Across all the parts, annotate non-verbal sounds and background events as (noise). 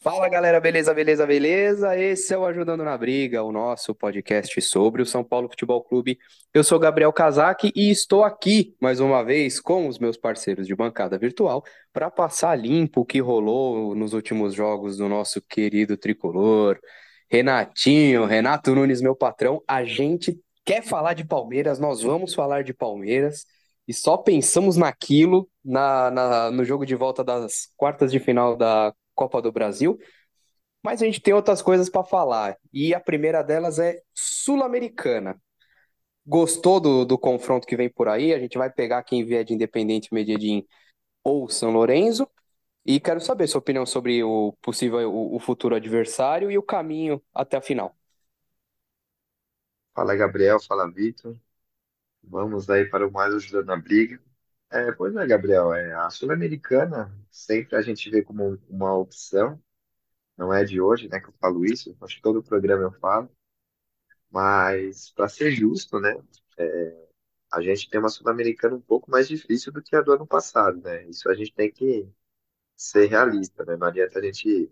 Fala galera, beleza, beleza, beleza? Esse é o Ajudando na Briga, o nosso podcast sobre o São Paulo Futebol Clube. Eu sou Gabriel Casac e estou aqui mais uma vez com os meus parceiros de bancada virtual para passar limpo o que rolou nos últimos jogos do nosso querido tricolor. Renatinho, Renato Nunes, meu patrão, a gente quer falar de Palmeiras, nós vamos falar de Palmeiras e só pensamos naquilo na, na, no jogo de volta das quartas de final da Copa do Brasil, mas a gente tem outras coisas para falar. E a primeira delas é Sul-Americana. Gostou do, do confronto que vem por aí? A gente vai pegar quem vier de Independente Medellín ou São Lourenço. E quero saber sua opinião sobre o possível, o, o futuro adversário e o caminho até a final. Fala Gabriel, fala Vitor. Vamos aí para o mais ajudando na briga. É, pois é, Gabriel, é, a Sul-Americana sempre a gente vê como um- uma opção, não é de hoje, né, que eu falo isso, acho que todo programa eu falo, mas para ser justo, né, a gente tem uma Sul-Americana um pouco mais difícil do que a do ano passado, né? Isso a gente tem que ser realista, né? Não adianta a gente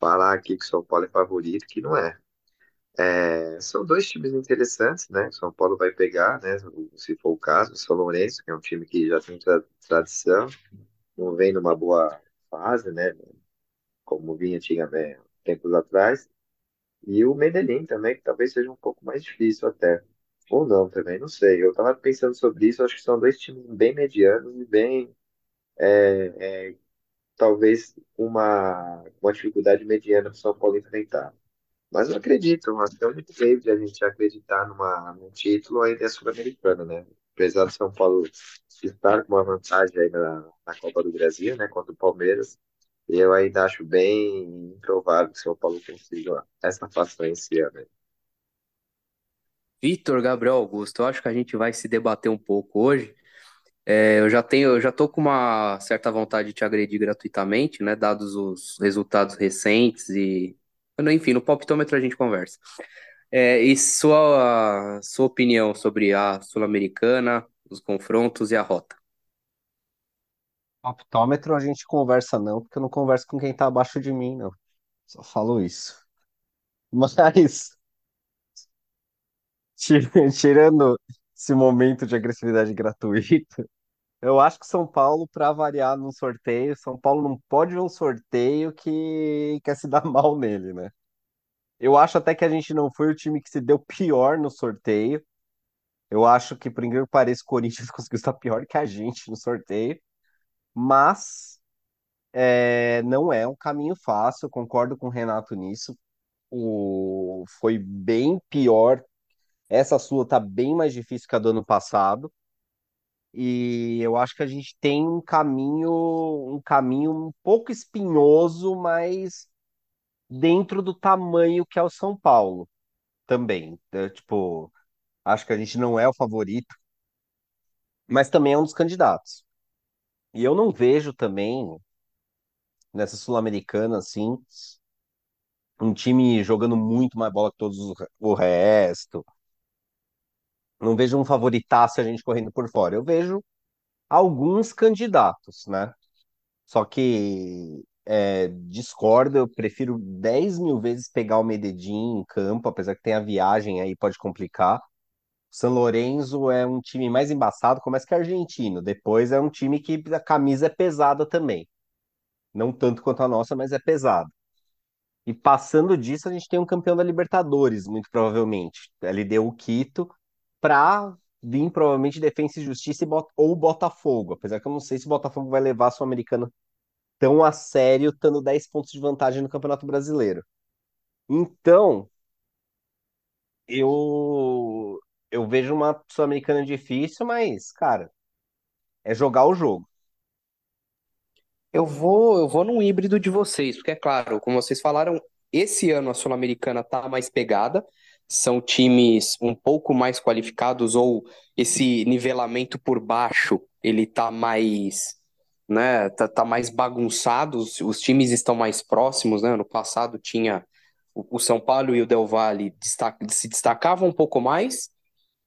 falar aqui que o São Paulo é favorito, que não é. É, são dois times interessantes, né? O São Paulo vai pegar, né? Se for o caso, o São Lourenço, que é um time que já tem tra- tradição, não vem numa boa fase, né? Como vinha antigamente, tempos atrás. E o Medellín também, que talvez seja um pouco mais difícil até. Ou não também, não sei. Eu tava pensando sobre isso, acho que são dois times bem medianos e bem, talvez, uma, uma dificuldade mediana para o São Paulo enfrentar. Mas eu acredito, até onde veio de a gente acreditar numa, num título ainda é sul-americano, né? Apesar do São Paulo estar com uma vantagem aí na, na Copa do Brasil, né, contra o Palmeiras, eu ainda acho bem improvável que o São Paulo consiga essa façanha esse ano. Vitor, Gabriel Augusto, eu acho que a gente vai se debater um pouco hoje. É, eu já tenho, eu já tô com uma certa vontade de te agredir gratuitamente, né? Dados os resultados recentes e, enfim, no palpitômetro a gente conversa. É, e sua, sua opinião sobre a Sul-Americana, os confrontos e a rota? Optômetro a gente conversa não, porque eu não converso com quem tá abaixo de mim, não. Só falo isso. (laughs) Mas, ti- tirando esse momento de agressividade gratuita, eu acho que São Paulo, para variar num sorteio, São Paulo não pode ver um sorteio que quer se (laughs) dar mal nele, né? Eu acho até que a gente não foi o time que se deu pior no sorteio. Eu acho que, por incrível que pareça, o Corinthians (laughs) conseguiu estar pior que a gente no sorteio. Mas é, não é um caminho fácil, concordo com o Renato nisso. O, foi bem pior. Essa sua tá bem mais difícil que a do ano passado. E eu acho que a gente tem um caminho, um caminho um pouco espinhoso, mas dentro do tamanho que é o São Paulo também. É, tipo, acho que a gente não é o favorito, mas também é um dos candidatos. E eu não vejo também nessa Sul-Americana assim um time jogando muito mais bola que todos os- o resto. Não vejo um favoritaço a gente correndo por fora. Eu vejo alguns candidatos, né? Só que é, discordo, eu prefiro 10 mil vezes pegar o Medellín em campo, apesar que tem a viagem aí, pode complicar. San Lorenzo é um time mais embaçado, começa que é argentino. Depois é um time que a camisa é pesada também. Não tanto quanto a nossa, mas é pesada. E passando disso, a gente tem um campeão da Libertadores, muito provavelmente. LDU o Quito, pra vir provavelmente Defensa e Justiça e Bot- ou Botafogo. Apesar que eu não sei se o Botafogo vai levar a Sul-Americana tão a sério, estando 10 pontos de vantagem no Campeonato Brasileiro. Então, eu eu vejo uma Sul-Americana difícil, mas, cara, é jogar o jogo. Eu vou, eu vou num híbrido de vocês, porque é claro, como vocês falaram, esse ano a Sul-Americana tá mais pegada, são times um pouco mais qualificados, ou esse nivelamento por baixo, ele tá mais, né, tá, tá mais bagunçado, os, os times estão mais próximos, né? Ano passado tinha o, o São Paulo e o Del Valle destaca- se destacavam um pouco mais,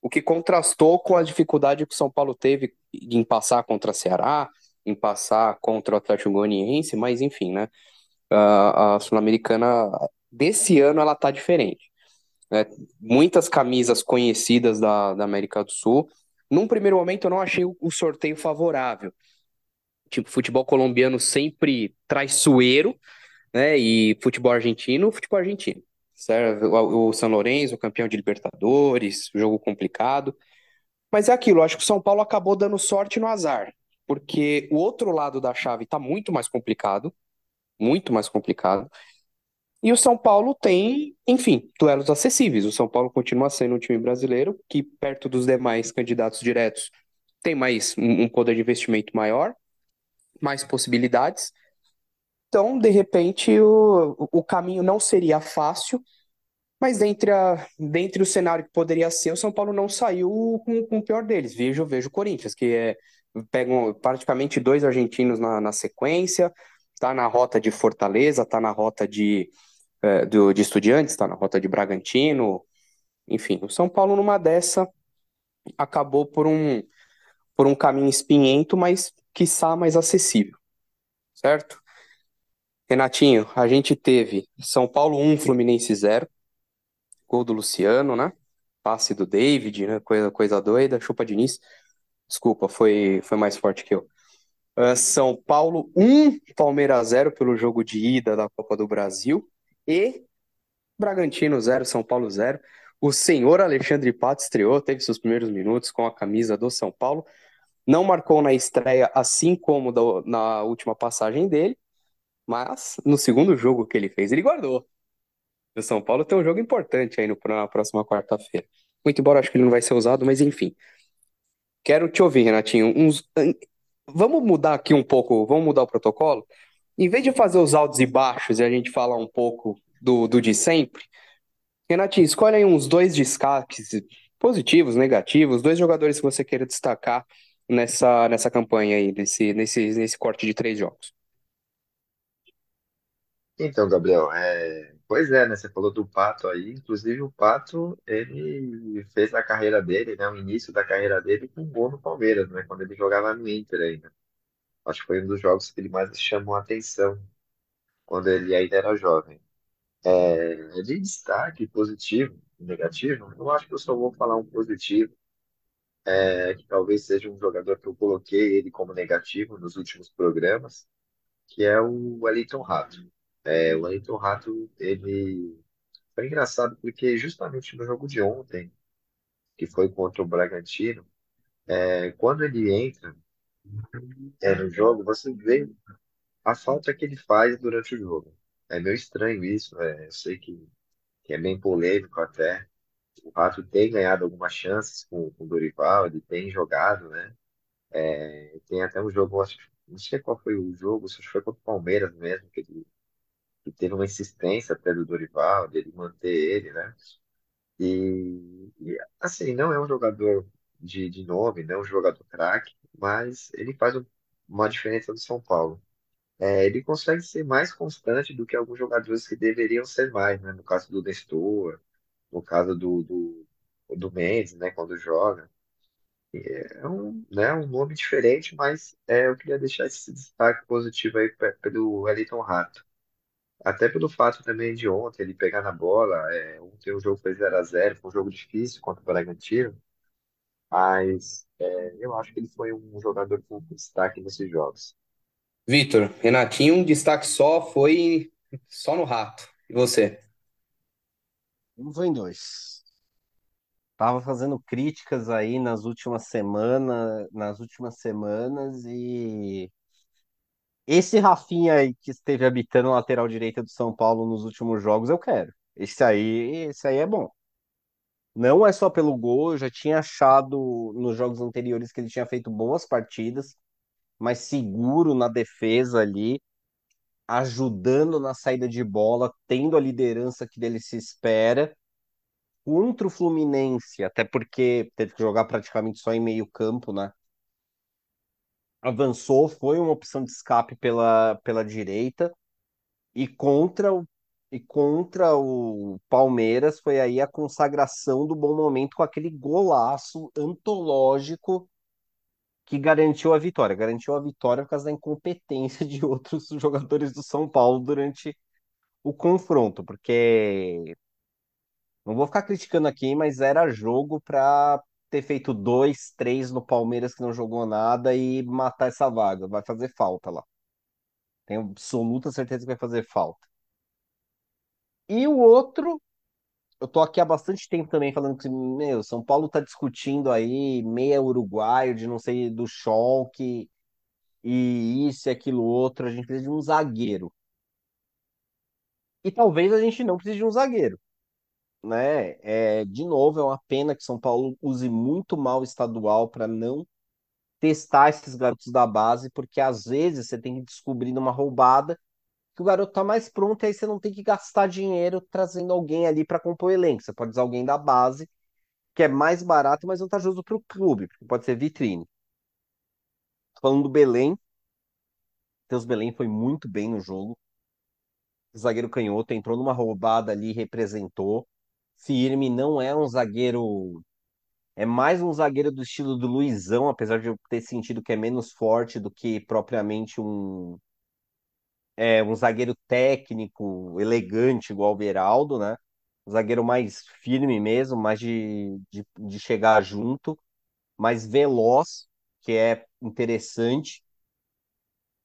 o que contrastou com a dificuldade que o São Paulo teve em passar contra Ceará, em passar contra o Atlético Goianiense, mas enfim, né? A, a Sul-Americana desse ano ela tá diferente. Né? Muitas camisas conhecidas da, da América do Sul. Num primeiro momento eu não achei o, o sorteio favorável. Tipo, futebol colombiano sempre traiçoeiro, né? E futebol argentino, futebol argentino. Certo? O, o São Lourenço, campeão de Libertadores, jogo complicado. Mas é aquilo, acho que o São Paulo acabou dando sorte no azar, porque o outro lado da chave está muito mais complicado, muito mais complicado. E o São Paulo tem, enfim, duelos acessíveis. O São Paulo continua sendo um time brasileiro que, perto dos demais candidatos diretos, tem mais um, poder de investimento maior, mais possibilidades. Então, de repente, o, o caminho não seria fácil, mas dentre, a, dentre o cenário que poderia ser, o São Paulo não saiu com, com o pior deles. Vejo, vejo o Corinthians, que é, pegam praticamente dois argentinos na, na sequência, tá na rota de Fortaleza, tá na rota de, é, do, de Estudiantes, tá na rota de Bragantino. Enfim, o São Paulo, numa dessa, acabou por um, por um caminho espinhento, mas quiçá mais acessível, certo? Renatinho, a gente teve São Paulo 1, Fluminense 0 gol do Luciano, né? Passe do David, né? Coisa, coisa doida. Chupa Diniz. Desculpa, foi, foi mais forte que eu. Uh, São Paulo 1, Palmeiras 0 pelo jogo de ida da Copa do Brasil. E Bragantino 0, São Paulo 0. O senhor Alexandre Pato estreou, teve seus primeiros minutos com a camisa do São Paulo. Não marcou na estreia, assim como do, na última passagem dele, mas no segundo jogo que ele fez, ele guardou. O São Paulo tem um jogo importante aí no, na próxima quarta-feira. Muito embora acho que ele não vai ser usado, mas enfim. Quero te ouvir, Renatinho. Uns... Vamos mudar aqui um pouco, vamos mudar o protocolo? Em vez de fazer os altos e baixos e a gente falar um pouco do, do de sempre, Renatinho, escolhe aí uns dois destaques positivos, negativos, dois jogadores que você queira destacar nessa, nessa campanha aí, nesse, nesse, nesse corte de três jogos. Então, Gabriel, é... pois é, né? Você falou do Pato aí. Inclusive, o Pato, ele fez a carreira dele, né? O início da carreira dele com um gol no Palmeiras, né? Quando ele jogava no Inter ainda. Acho que foi um dos jogos que ele mais chamou a atenção quando ele ainda era jovem. É, de destaque positivo e negativo, eu acho que eu só vou falar um positivo, é, que talvez seja um jogador que eu coloquei ele como negativo nos últimos programas, que é o Wellington Rato. É, o Wellington Rato, ele foi engraçado porque justamente no jogo de ontem, que foi contra o Bragantino, é, quando ele entra é, no jogo, você vê a falta que ele faz durante o jogo. É meio estranho isso, é, eu sei que, que é bem polêmico até. O Rato tem ganhado algumas chances com, com o Dorival, ele tem jogado, né? É, tem até um jogo, acho, não sei qual foi o jogo, que foi contra o Palmeiras mesmo, que ele que teve uma insistência até do Dorival, dele manter ele, né? E, e, assim, não é um jogador de, de nome, não é um jogador craque, mas ele faz um- uma diferença do São Paulo. É, ele consegue ser mais constante do que alguns jogadores que deveriam ser mais, né? No caso do Nestor, no caso do, do, do Mendes, né? Quando joga. É um, né, um nome diferente, mas é, eu queria deixar esse destaque positivo aí pe- pelo Wellington Rato. Até pelo fato também de ontem ele pegar na bola. É, ontem o jogo foi zero a zero foi um jogo difícil contra o Bragantino, mas é, eu acho que ele foi um jogador com destaque nesses jogos. Vitor, Renatinho, um destaque só, foi só no rato. E você? Um vou em dois. Tava fazendo críticas aí nas últimas semanas, nas últimas semanas e esse Rafinha aí que esteve habitando a lateral direita do São Paulo nos últimos jogos, eu quero. Esse aí, esse aí é bom. Não é só pelo gol, eu já tinha achado nos jogos anteriores que ele tinha feito boas partidas, mas seguro na defesa ali, ajudando na saída de bola, tendo a liderança que dele se espera. Contra o Fluminense, até porque teve que jogar praticamente só em meio campo, né? Avançou, foi uma opção de escape pela, pela direita. E contra o, e contra o Palmeiras foi aí a consagração do bom momento com aquele golaço antológico que garantiu a vitória. Garantiu a vitória por causa da incompetência (laughs) de outros jogadores do São Paulo durante o confronto, porque não vou ficar criticando aqui, mas era jogo para ter feito dois, três no Palmeiras que não jogou nada e matar essa vaga. Vai fazer falta lá. Tenho absoluta certeza que vai fazer falta. E o outro, eu tô aqui há bastante tempo também falando que, meu, São Paulo tá discutindo aí meia uruguaio, de não sei, do Schalke, e isso e aquilo outro. A gente precisa de um zagueiro. E talvez a gente não precise de um zagueiro, né? É, de novo, é uma pena que São Paulo use muito mal o estadual para não testar esses garotos da base, porque às vezes você tem que descobrir numa roubada que o garoto tá mais pronto e aí você não tem que gastar dinheiro trazendo alguém ali para compor o elenco. Você pode usar alguém da base, que é mais barato, mas vantajoso para o clube, porque pode ser vitrine. Falando do Belém, Teus Belém foi muito bem no jogo. O zagueiro canhoto entrou numa roubada ali, representou. Firme, não é um zagueiro. É mais um zagueiro do estilo do Luizão, apesar de eu ter sentido que é menos forte do que propriamente um, é, um zagueiro técnico, elegante, igual o Beraldo, né? Um zagueiro mais firme mesmo, mais de, de, de chegar junto, mais veloz, que é interessante.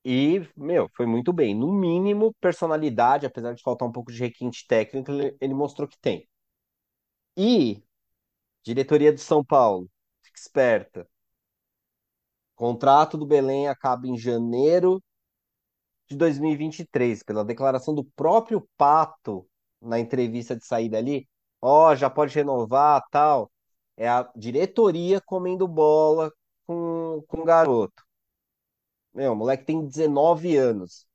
E, meu, foi muito bem. No mínimo, personalidade, apesar de faltar um pouco de requinte técnico, ele, mostrou que tem. E diretoria de São Paulo, fique esperta. Contrato do Belém acaba em janeiro de 2023, pela declaração do próprio Pato na entrevista de saída ali. Ó, já pode renovar, tal. É a diretoria comendo bola com, com o garoto. Meu, o moleque tem 19 anos.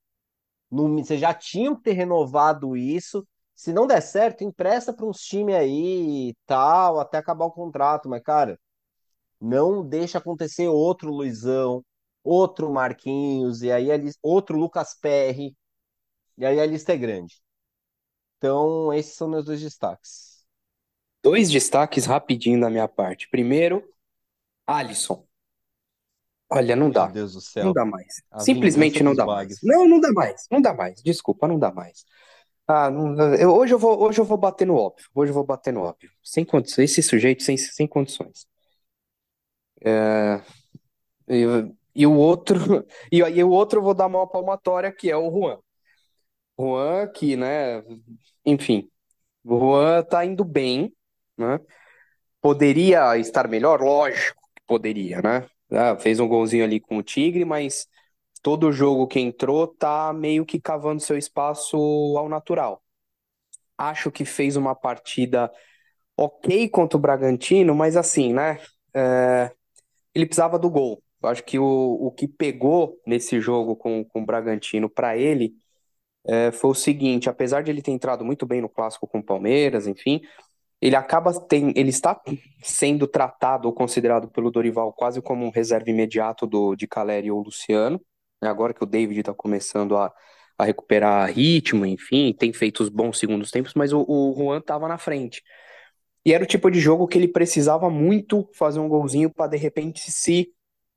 No, você já tinha que ter renovado isso. Se não der certo, empresta para uns times aí e tal, até acabar o contrato. Mas, cara, não deixa acontecer outro Luizão, outro Marquinhos, e aí a lista, outro Lucas Perry, e aí a lista é grande. Então, esses são meus dois destaques. Dois destaques rapidinho da minha parte. Primeiro, Alisson. Olha, não dá. Meu Deus do céu. Não dá mais. A Simplesmente não dá mais. Não, não dá mais. Não dá mais. Desculpa, não dá mais. Ah, não- eu- hoje eu vou, hoje eu vou bater no óbvio. Hoje eu vou bater no óbvio. Sem condições. Esse sujeito sem, sem condições. É, e, e o outro, (laughs) e aí o outro eu vou dar uma palmatória que é o Juan. Juan, que, né, enfim, o Juan tá indo bem, né? Poderia estar melhor? Lógico que poderia, né? Ah, fez um golzinho ali com o Tigre, mas todo jogo que entrou tá meio que cavando seu espaço ao natural. Acho que fez uma partida ok contra o Bragantino, mas assim, né? É, ele precisava do gol. Eu acho que o, o que pegou nesse jogo com, com o Bragantino para ele é, foi o seguinte: apesar de ele ter entrado muito bem no clássico com o Palmeiras, enfim, ele acaba tem, ele está sendo tratado ou considerado pelo Dorival quase como um reserva imediato do, de Caleri ou Luciano. né? Agora que o David está começando a, a recuperar ritmo, enfim, tem feito os bons segundos tempos, mas o, o Juan estava na frente. E era o tipo de jogo que ele precisava muito fazer um golzinho para de repente se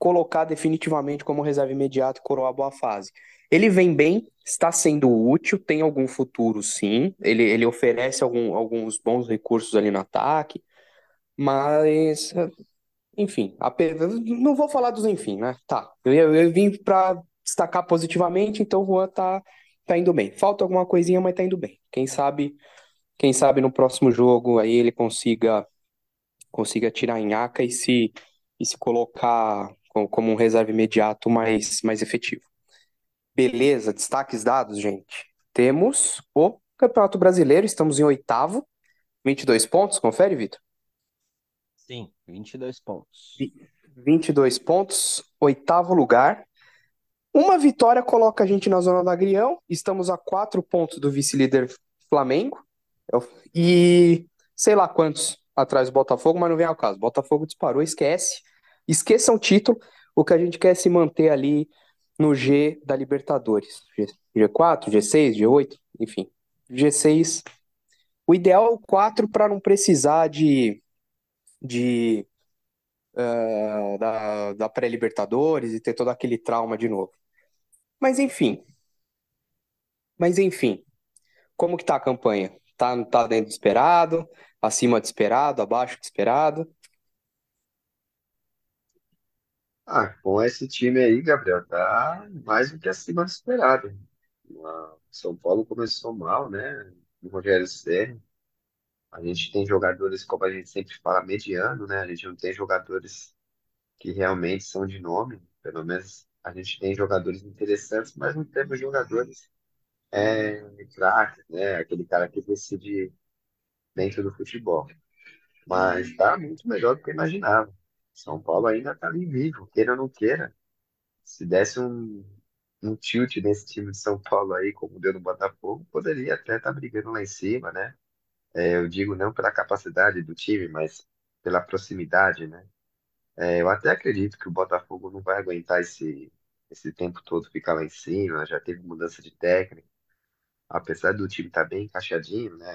colocar definitivamente como reserva imediato e coroar a boa fase. Ele vem bem, está sendo útil, tem algum futuro sim. Ele, ele oferece algum, alguns bons recursos ali no ataque, mas enfim, ape- não vou falar dos enfim, né? Tá, eu, eu vim para destacar positivamente, então o Juan tá, tá indo bem. Falta alguma coisinha, mas tá indo bem. Quem sabe, quem sabe no próximo jogo aí ele consiga consiga tirar a nhaca e se e se colocar como, um reserva imediato mais mais efetivo. Beleza, destaques dados, gente. Temos o Campeonato Brasileiro, estamos em oitavo, 22 pontos, confere, Vitor? Sim, 22 pontos. 22 pontos, oitavo lugar. Uma vitória coloca a gente na zona do agrião. Estamos a quatro pontos do vice-líder Flamengo. E sei lá quantos atrás do Botafogo, mas não vem ao caso. Botafogo disparou, esquece. Esqueçam o título. O que a gente quer é se manter ali no G da Libertadores. G, G4, G6, G8, enfim. G6. O ideal é o 4 para não precisar de, de uh, da, da pré-Libertadores e ter todo aquele trauma de novo. Mas enfim. Mas enfim. Como que tá a campanha? Tá, tá dentro do esperado? Acima do esperado? Abaixo do esperado? Ah, com esse time aí, Gabriel, tá mais do que acima do esperado. São Paulo começou mal, né? O Rogério Ceni. A gente tem jogadores, como a gente sempre fala, mediano, né? A gente não tem jogadores que realmente são de nome. Pelo menos a gente tem jogadores interessantes, mas não temos jogadores é, craques, né? Aquele cara que decide dentro do futebol. Mas tá muito melhor do que eu imaginava. São Paulo ainda tá ali vivo, queira ou não queira. Se desse um, um tilt nesse time de São Paulo aí, como deu no Botafogo, poderia até estar tá brigando lá em cima, né? É, eu digo não pela capacidade do time, mas pela proximidade, né? É, eu até acredito que o Botafogo não vai aguentar esse, esse tempo todo ficar lá em cima, já teve mudança de técnico, apesar do time estar bem encaixadinho, né?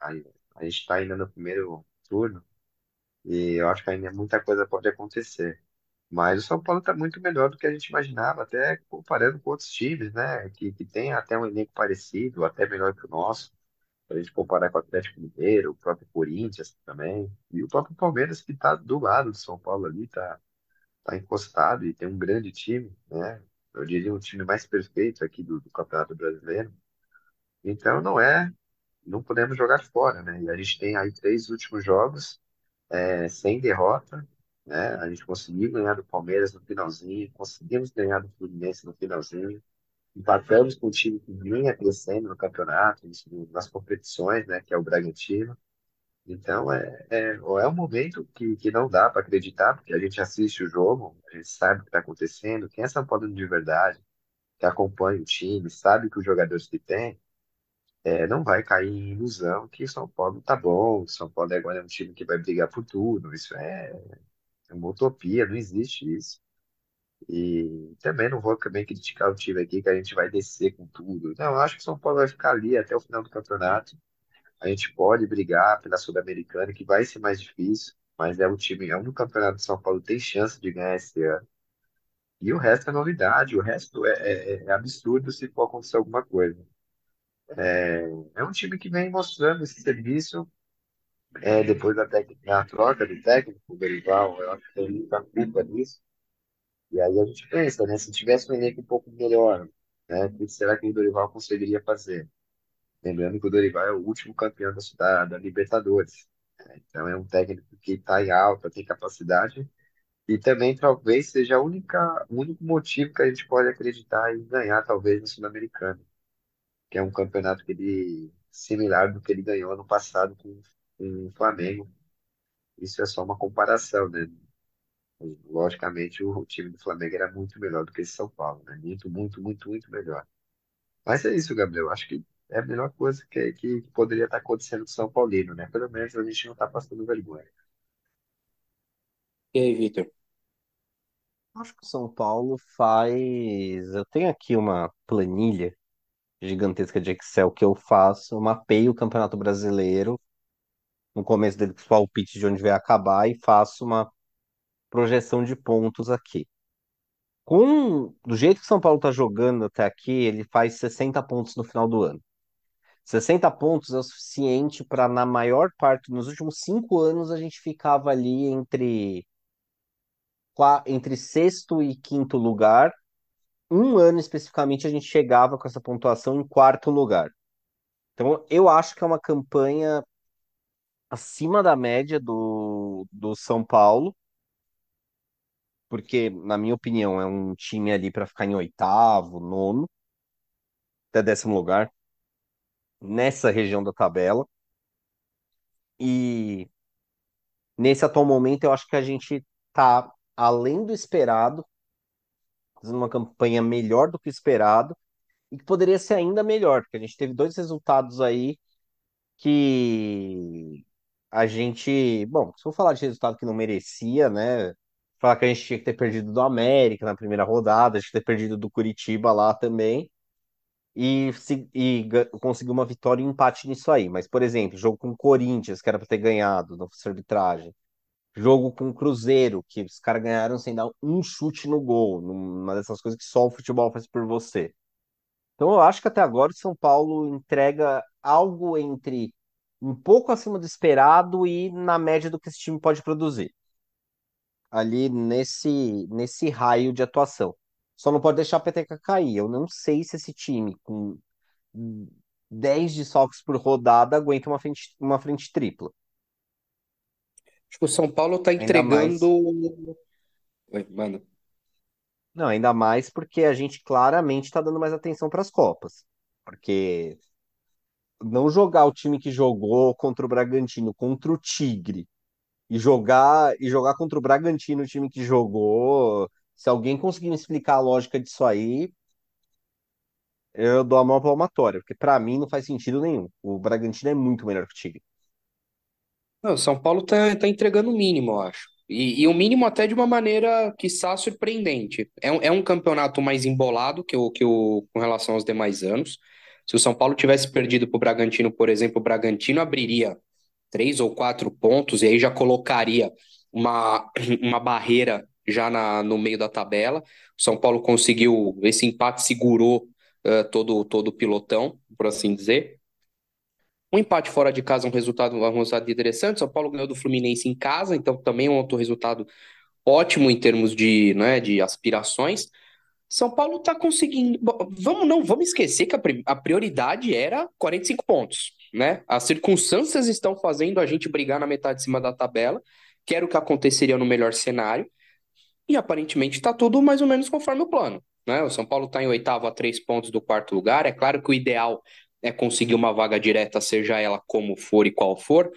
A, a gente está ainda no primeiro turno e eu acho que ainda muita coisa pode acontecer. Mas o São Paulo está muito melhor do que a gente imaginava, até comparando com outros times, né? Que, que tem até um elenco parecido, até melhor que o nosso. Se a gente comparar com o Atlético Mineiro, o próprio Corinthians também, e o próprio Palmeiras, que está do lado do São Paulo ali, está tá encostado e tem um grande time, né? Eu diria um time mais perfeito aqui do, do Campeonato Brasileiro. Então não é, não podemos jogar fora, né? E a gente tem aí três últimos jogos é, sem derrota, né? A gente conseguiu ganhar do Palmeiras no finalzinho, conseguimos ganhar do Fluminense no finalzinho, empatamos com o time que vinha crescendo no campeonato, nas competições, né? Que é o Bragantino. Então é, é, é um momento que, que não dá para acreditar, porque a gente assiste o jogo, a gente sabe o que está acontecendo. Quem é São Paulo de verdade, que acompanha o time, sabe que os jogadores que tem, é, não vai cair em ilusão que o São Paulo tá bom, o São Paulo agora é um time que vai brigar por tudo. Isso é, é uma utopia, não existe isso. E também não vou também criticar o time aqui que a gente vai descer com tudo. Não, eu acho que o São Paulo vai ficar ali até o final do campeonato. A gente pode brigar pela Sul-Americana, que vai ser mais difícil, mas é um time, é um campeonato de São Paulo tem chance de ganhar esse ano. E o resto é novidade, o resto é, é, é absurdo se for acontecer alguma coisa. É, é um time que vem mostrando esse serviço é, depois da, da troca do técnico, o Dorival, eu acho que tem muita culpa nisso. E aí a gente pensa, né? Se tivesse um elenco um pouco melhor, né? O que será que o Dorival conseguiria fazer? Lembrando que o Dorival é o último campeão da, da Libertadores. né? Então é um técnico que está em alta, tem capacidade. E também talvez seja o único motivo que a gente pode acreditar em ganhar, talvez, no Sul-Americano, que é um campeonato que ele, similar do que ele ganhou ano passado com, com o Flamengo. Isso é só uma comparação, né? Logicamente, o time do Flamengo era muito melhor do que esse São Paulo, né? Muito, muito, muito, muito melhor. Mas é isso, Gabriel. Acho que é a melhor coisa que, que poderia estar acontecendo com o São Paulino, né? Pelo menos a gente não está passando vergonha. E aí, Vitor? Acho que o São Paulo faz. Eu tenho aqui uma planilha gigantesca de Excel que eu faço, mapeio o Campeonato Brasileiro no começo dele com os palpites de onde vai acabar e faço uma projeção de pontos aqui. Com do jeito que o São Paulo está jogando até aqui, ele faz 60 pontos no final do ano. 60 pontos é o suficiente para, na maior parte, nos últimos cinco anos, a gente ficava ali entre, entre sexto e quinto lugar. Um ano especificamente, a gente chegava com essa pontuação em quarto lugar. Então, eu acho que é uma campanha acima da média do, do São Paulo porque, na minha opinião, é um time ali para ficar em oitavo, nono, até décimo lugar, nessa região da tabela. E nesse atual momento, eu acho que a gente tá além do esperado, fazendo uma campanha melhor do que esperado, e que poderia ser ainda melhor, porque a gente teve dois resultados aí que a gente, bom, se eu falar de resultado que não merecia, né? falar que a gente tinha que ter perdido do América na primeira rodada, a gente ter perdido do Curitiba lá também, e, e conseguir uma vitória e um empate nisso aí. Mas, por exemplo, jogo com o Corinthians, que era para ter ganhado, fosse arbitragem. Jogo com o Cruzeiro, que os caras ganharam sem dar um chute no gol, numa dessas coisas que só o futebol faz por você. Então eu acho que até agora o São Paulo entrega algo entre um pouco acima do esperado e na média do que esse time pode produzir. Ali nesse, nesse raio de atuação. Só não pode deixar a peteca cair. Eu não sei se esse time com 10 desfalques por rodada aguenta uma frente, uma frente tripla. Acho que o São Paulo tá Ainda mais. entregando. Oi, manda. Não, ainda mais porque a gente claramente está dando mais atenção para as Copas. Porque não jogar o time que jogou contra o Bragantino, contra o Tigre, e jogar e jogar contra o Bragantino, o time que jogou, se alguém conseguir me explicar a lógica disso aí, eu dou a mão palmatória, porque para mim não faz sentido nenhum. O Bragantino é muito melhor que o Tigre. Não, o São Paulo tá, tá entregando o mínimo, eu acho. E, e o mínimo até de uma maneira, quiçá, surpreendente. É um, é um campeonato mais embolado que o, que o, com relação aos demais anos. Se o São Paulo tivesse perdido para o Bragantino, por exemplo, o Bragantino abriria três ou quatro pontos e aí já colocaria uma, (clears throat) uma barreira já na, no meio da tabela. O São Paulo conseguiu, esse empate segurou uh, todo, todo o pilotão, por assim dizer. Um empate fora de casa é um resultado, um resultado interessante. São Paulo ganhou do Fluminense em casa, então também é um outro resultado ótimo em termos de, né, de aspirações. São Paulo está conseguindo. Vamos não, vamos esquecer que a prioridade era 45 pontos, né? As circunstâncias estão fazendo a gente brigar na metade de cima da tabela, que era o que aconteceria no melhor cenário, e aparentemente está tudo mais ou menos conforme o plano. Né? O São Paulo está em oitavo a três pontos do quarto lugar. É claro que o ideal é conseguir uma vaga direta, seja ela como for e qual for.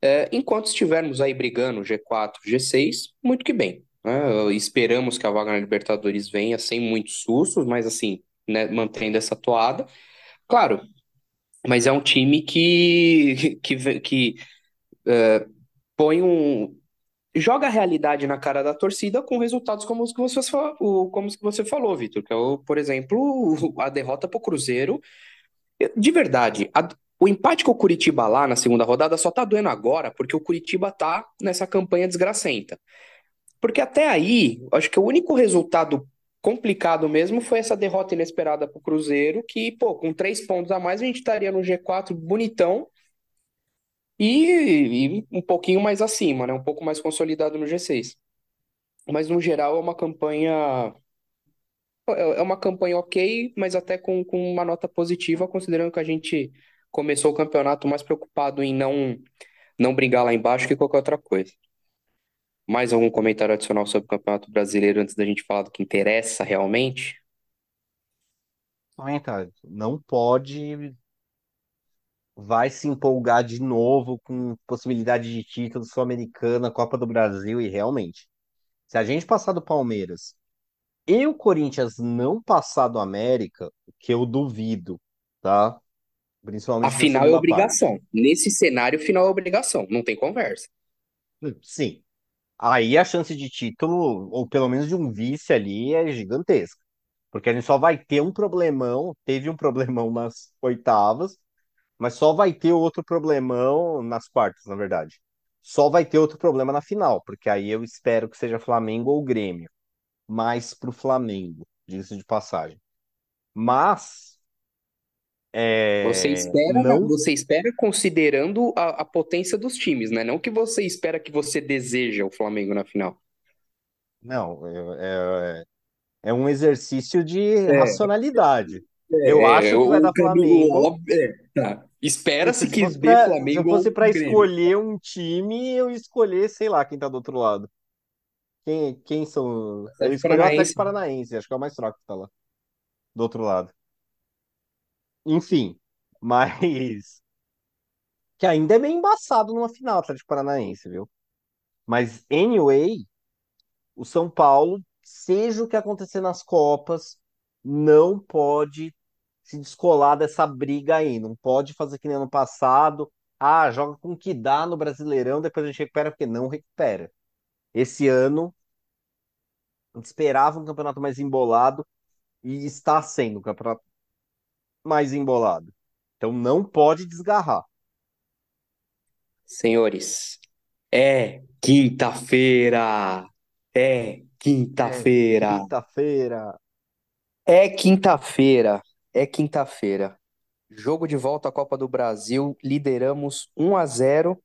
É, enquanto estivermos aí brigando G4, G6, muito que bem. Né? Esperamos que a vaga na Libertadores venha sem muitos sustos, mas assim, né, mantendo essa toada. Claro, mas é um time que, (laughs) que, que é, põe um. Joga a realidade na cara da torcida com resultados como os que você, como os que você falou, Vitor, que é, o, por exemplo, (laughs) a derrota para o Cruzeiro de verdade, a, o empate com o Curitiba lá na segunda rodada só tá doendo agora porque o Curitiba tá nessa campanha desgracenta. Porque até aí, acho que o único resultado complicado mesmo foi essa derrota inesperada pro Cruzeiro, que, pô, com três pontos a mais a gente estaria no G4 bonitão e, e um pouquinho mais acima, né? Um pouco mais consolidado no G6. Mas no geral é uma campanha é, é uma campanha ok, mas até com, com uma nota positiva, considerando que a gente começou o campeonato mais preocupado em não, não brigar lá embaixo que qualquer outra coisa. Mais algum comentário adicional sobre o Campeonato Brasileiro antes da gente falar do que interessa realmente? Comentário. Não pode. Vai se empolgar de novo com possibilidade de título sul-americana, Copa do Brasil e realmente. Se a gente passar do Palmeiras e o Corinthians não passar do América, que eu duvido, tá? A Principalmente na final é segunda parte. obrigação. Nesse cenário, final é obrigação. Não tem conversa. Sim. Aí a chance de título, ou pelo menos de um vice ali, é gigantesca. Porque a gente só vai ter um problemão, teve um problemão nas oitavas, mas só vai ter outro problemão nas quartas, na verdade. Só vai ter outro problema na final, porque aí eu espero que seja Flamengo ou Grêmio mais para o Flamengo, diga-se de passagem. Mas Você é, espera, não, você espera considerando a, a potência dos times, né? Não que você espera que você deseja o Flamengo na final. não, é, é é um exercício de É, racionalidade. Eu é, acho que vai dar Flamengo. É, tá. Se Espera-se que dê se Flamengo ou fosse para escolher um time, eu escolher, sei lá, quem tá do outro lado. Quem, quem são? Eu Atlético escolhi o Atlético Paranaense. Acho que é o mais fraco que tá lá, do outro lado. Enfim, mas (laughs) que ainda é meio embaçado numa final, Atlético Paranaense, viu? Mas, anyway, o São Paulo, seja o que acontecer nas Copas, não pode se descolar dessa briga aí. Não pode fazer que nem ano passado. Ah, joga com o que dá no Brasileirão, depois a gente recupera, porque não recupera. Esse ano, esperava um campeonato mais embolado e está sendo um campeonato mais embolado. Então não pode desgarrar. Senhores, É quinta-feira! É É, quinta-feira! quinta-feira. É quinta-feira! É quinta-feira! Jogo de volta à Copa do Brasil, lideramos 1 a 0.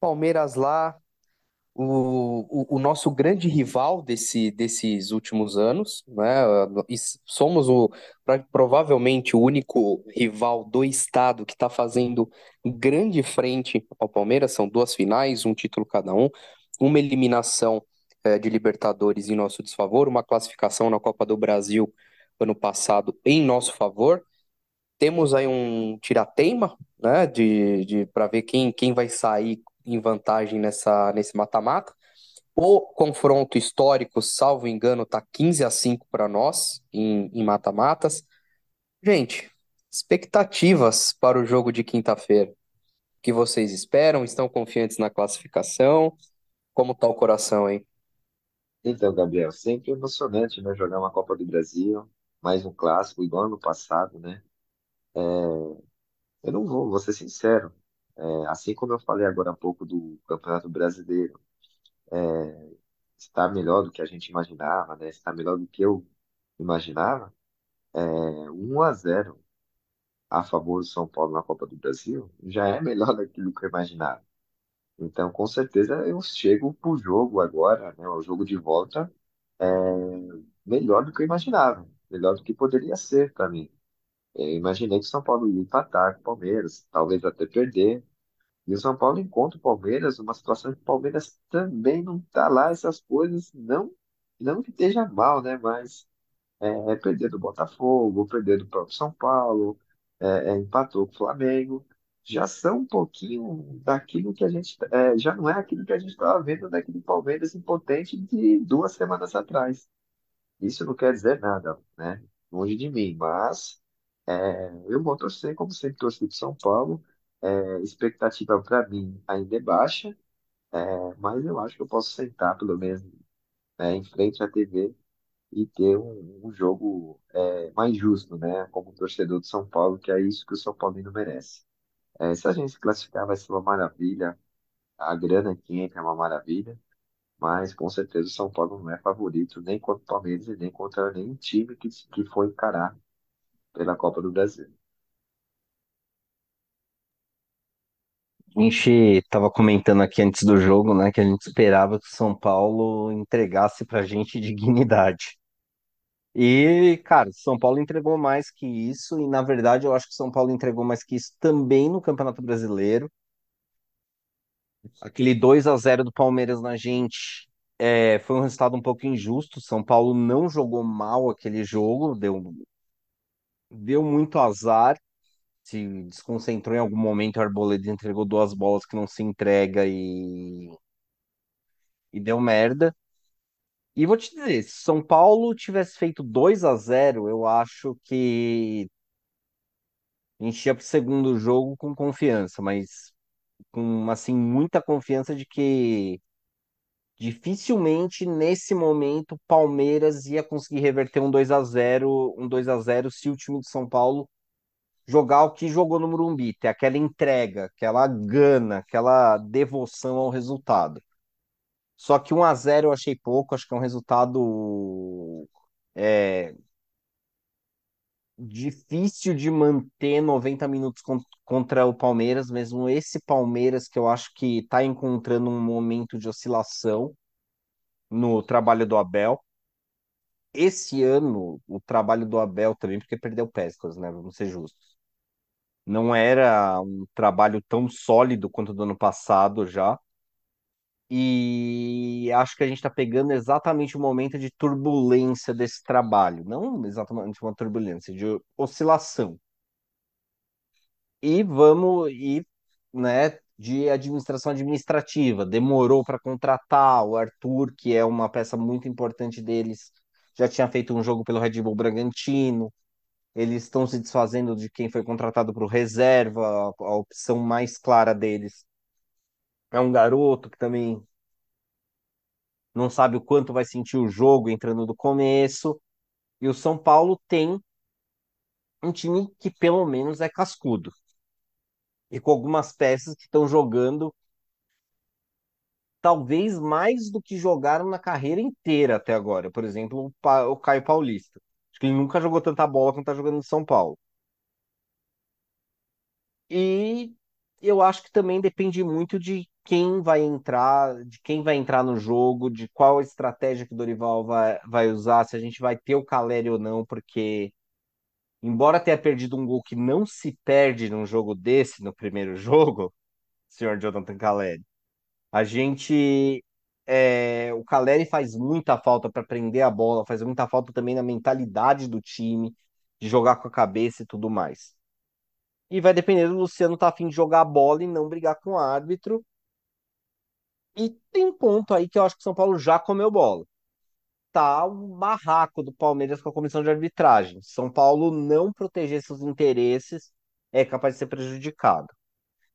Palmeiras lá, o, o, o nosso grande rival desse, desses últimos anos, né? Somos o, provavelmente o único rival do estado que está fazendo grande frente ao Palmeiras. São duas finais, um título cada um, uma eliminação eh, de Libertadores em nosso desfavor, uma classificação na Copa do Brasil ano passado em nosso favor. Temos aí um tirateima, né, de, de para ver quem, quem vai sair em vantagem nessa, nesse mata-mata. O confronto histórico, salvo engano, tá 15 a 5 para nós em mata-matas. Gente, expectativas para o jogo de quinta-feira. O que vocês esperam? Estão confiantes na classificação? Como tá o coração aí? Então, Gabriel, sempre emocionante, né? Jogar uma Copa do Brasil, mais um clássico, igual ano passado, né? Eu não vou, vou ser sincero. É, assim como eu falei agora há pouco do Campeonato Brasileiro, está melhor do que a gente imaginava, né? Está melhor do que eu imaginava. É, 1 a 0 a favor do São Paulo na Copa do Brasil já é melhor (laughs) daquilo que eu imaginava. Então, com certeza, eu chego pro jogo agora, né? O jogo de volta é melhor do que eu imaginava, melhor do que poderia ser para mim. Eu imaginei que o São Paulo ia empatar com o Palmeiras, talvez até perder. E o São Paulo encontra o Palmeiras numa situação que o Palmeiras também não tá lá, essas coisas, não, não que esteja mal, né? Mas é, é perder do Botafogo, perder do próprio São Paulo, é, é, empatou com o Flamengo. Já são um pouquinho daquilo que a gente. é, já não é aquilo que a gente estava vendo daquele Palmeiras impotente de duas semanas atrás. Isso não quer dizer nada, né? Longe de mim, mas é, eu vou torcer, como sempre torci de São Paulo. É, expectativa para mim ainda é baixa, é, mas eu acho que eu posso sentar, pelo menos, né, em frente à TV e ter um, um jogo é, mais justo, né? Como torcedor de São Paulo, que é isso que o São Paulino merece. É, se a gente se classificar, vai ser uma maravilha. A grana que entra é uma maravilha. Mas com certeza o São Paulo não é favorito nem contra o Palmeiras e nem contra nenhum time que, que for encarar pela Copa do Brasil. A gente tava comentando aqui antes do jogo, né, que a gente esperava que o São Paulo entregasse pra gente dignidade. E, cara, o São Paulo entregou mais que isso, e na verdade eu acho que o São Paulo entregou mais que isso também no Campeonato Brasileiro. Aquele 2 a zero do Palmeiras na gente é, foi um resultado um pouco injusto. São Paulo não jogou mal aquele jogo, deu, deu muito azar, se desconcentrou em algum momento. O Arboleda entregou duas bolas que não se entrega e, e deu merda. E vou te dizer, se São Paulo tivesse feito 2 a zero eu acho que a gente pro segundo jogo com confiança, mas com assim muita confiança de que dificilmente nesse momento Palmeiras ia conseguir reverter um 2 a zero, um 2 a zero se o time de São Paulo jogar o que jogou no Morumbi, ter aquela entrega, aquela gana, aquela devoção ao resultado. Só que um a zero eu achei pouco, acho que é um resultado é, difícil de manter 90 minutos con- contra o Palmeiras, mesmo esse Palmeiras que eu acho que está encontrando um momento de oscilação no trabalho do Abel. Esse ano, o trabalho do Abel também, porque perdeu peças, né? Vamos ser justos. Não era um trabalho tão sólido quanto do ano passado já. E acho que a gente está pegando exatamente o momento de turbulência desse trabalho. Não exatamente uma turbulência, de oscilação. E vamos, e, né, de administração administrativa. Demorou para contratar o Arthur, que é uma peça muito importante deles. Já tinha feito um jogo pelo Red Bull Bragantino. Eles estão se desfazendo de quem foi contratado para o reserva. A opção mais clara deles é um garoto que também não sabe o quanto vai sentir o jogo entrando do começo. E o São Paulo tem um time que pelo menos é cascudo. E com algumas peças que estão jogando talvez mais do que jogaram na carreira inteira até agora. Por exemplo, o, pa o Caio Paulista. Acho que ele nunca jogou tanta bola quanto está jogando no São Paulo. E eu acho que também depende muito de quem vai entrar, de quem vai entrar no jogo, de qual estratégia que o Dorival vai, vai usar, se a gente vai ter o Caleri ou não, porque embora tenha perdido um gol que não se perde num jogo desse, no primeiro (laughs) jogo, senhor Jonathan Caleri, a gente. é, o Caleri faz muita falta para prender a bola, faz muita falta também na mentalidade do time, de jogar com a cabeça e tudo mais. E vai depender do Luciano estar tá afim de jogar a bola e não brigar com o árbitro. E tem um ponto aí que eu acho que o São Paulo já comeu bola. Tá o barraco do Palmeiras com a comissão de arbitragem. São Paulo não proteger seus interesses é capaz de ser prejudicado.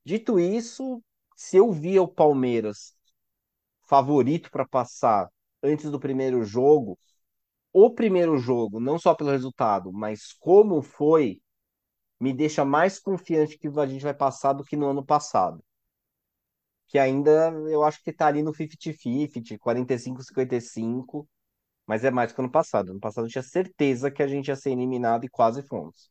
Dito isso, se eu via o Palmeiras favorito para passar antes do primeiro jogo, o primeiro jogo, não só pelo resultado, mas como foi, me deixa mais confiante que a gente vai passar do que no ano passado. Que ainda eu acho que tá ali no 50-50, 45-55, mas é mais que ano passado. Ano passado eu tinha certeza que a gente ia ser eliminado e quase fomos.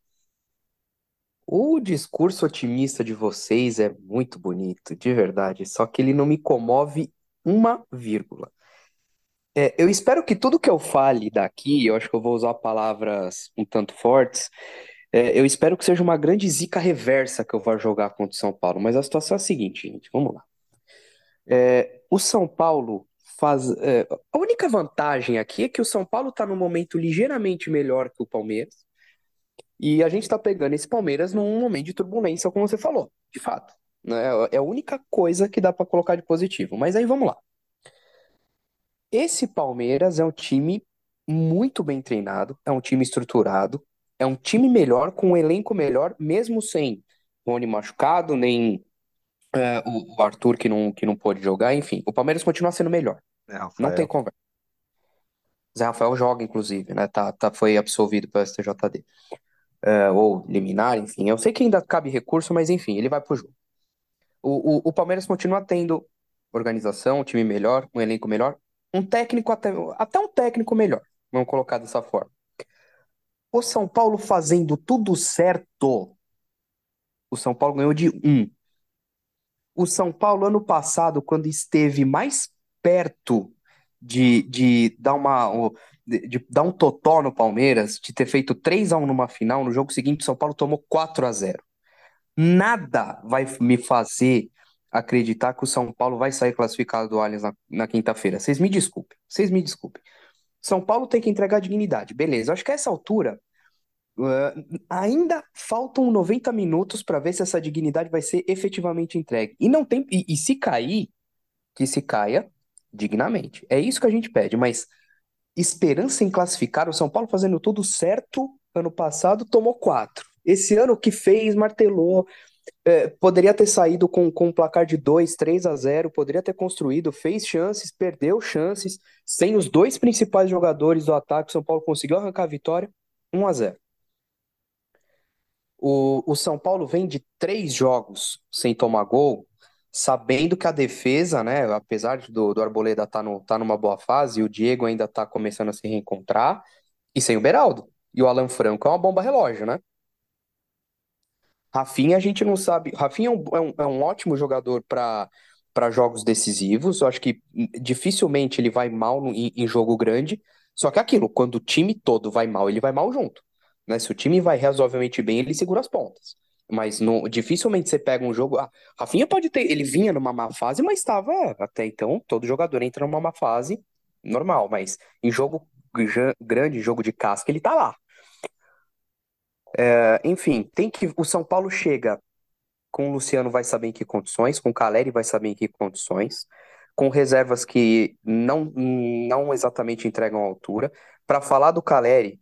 O discurso otimista de vocês é muito bonito, de verdade, só que ele não me comove uma vírgula. É, eu espero que tudo que eu fale daqui, eu acho que eu vou usar palavras um tanto fortes, é, eu espero que seja uma grande zica reversa que eu vou jogar contra o São Paulo, mas a situação é a seguinte, gente, vamos lá. É, o São Paulo faz. é, a única vantagem aqui é que o São Paulo está num momento ligeiramente melhor que o Palmeiras. E a gente está pegando esse Palmeiras num momento de turbulência, como você falou, de fato. Né? É a única coisa que dá para colocar de positivo. Mas aí vamos lá. Esse Palmeiras é um time muito bem treinado, é um time estruturado, é um time melhor, com um elenco melhor, mesmo sem Rony machucado, nem é, o, o Arthur que não, que não pôde jogar, enfim. O Palmeiras continua sendo melhor. É, Não tem conversa. Zé Rafael joga, inclusive, né? Tá, tá, foi absolvido pelo STJD. É, ou liminar, enfim. Eu sei que ainda cabe recurso, mas enfim, ele vai pro jogo. O, o, o Palmeiras continua tendo organização, um time melhor, um elenco melhor, um técnico até, até um técnico melhor. Vamos colocar dessa forma. O São Paulo fazendo tudo certo. O São Paulo ganhou de um. O São Paulo, ano passado, quando esteve mais perto de, de dar uma. De, de dar um totó no Palmeiras, de ter feito 3 a 1 numa final, no jogo seguinte, o São Paulo tomou 4 a 0 Nada vai me fazer acreditar que o São Paulo vai sair classificado do Allianz na, na quinta-feira. Vocês me desculpem, vocês me desculpem. São Paulo tem que entregar dignidade, beleza. Acho que a essa altura uh, ainda faltam 90 minutos para ver se essa dignidade vai ser efetivamente entregue. E não tem e, e se cair, que se caia dignamente. É isso que a gente pede, mas esperança em classificar, o São Paulo fazendo tudo certo, ano passado tomou quatro. Esse ano que fez, martelou, é, poderia ter saído com, com um placar de 2, 3 a 0, poderia ter construído, fez chances, perdeu chances, sem os dois principais jogadores do ataque, o São Paulo conseguiu arrancar a vitória, 1 a 0. O, o São Paulo vem de três jogos sem tomar gol, sabendo que a defesa, né, apesar do, do Arboleda estar tá no, tá numa boa fase, o Diego ainda está começando a se reencontrar, e sem o Beraldo. E o Alan Franco é uma bomba relógio, né? Rafinha, a gente não sabe. Rafinha é um, é um, é um ótimo jogador para para jogos decisivos. Eu acho que dificilmente ele vai mal no, em, em jogo grande. Só que é aquilo, quando o time todo vai mal, ele vai mal junto. Né? Se o time vai razoavelmente bem, ele segura as pontas. Mas no, dificilmente você pega um jogo. Ah, Rafinha pode ter. Ele vinha numa má fase, mas estava. Até então, todo jogador entra numa má fase normal. Mas em jogo grande, jogo de casca, ele tá lá. É, enfim, tem que. O São Paulo chega com o Luciano vai saber em que condições, com o Caleri vai saber em que condições, com reservas que não, não exatamente entregam a altura. Para falar do Caleri,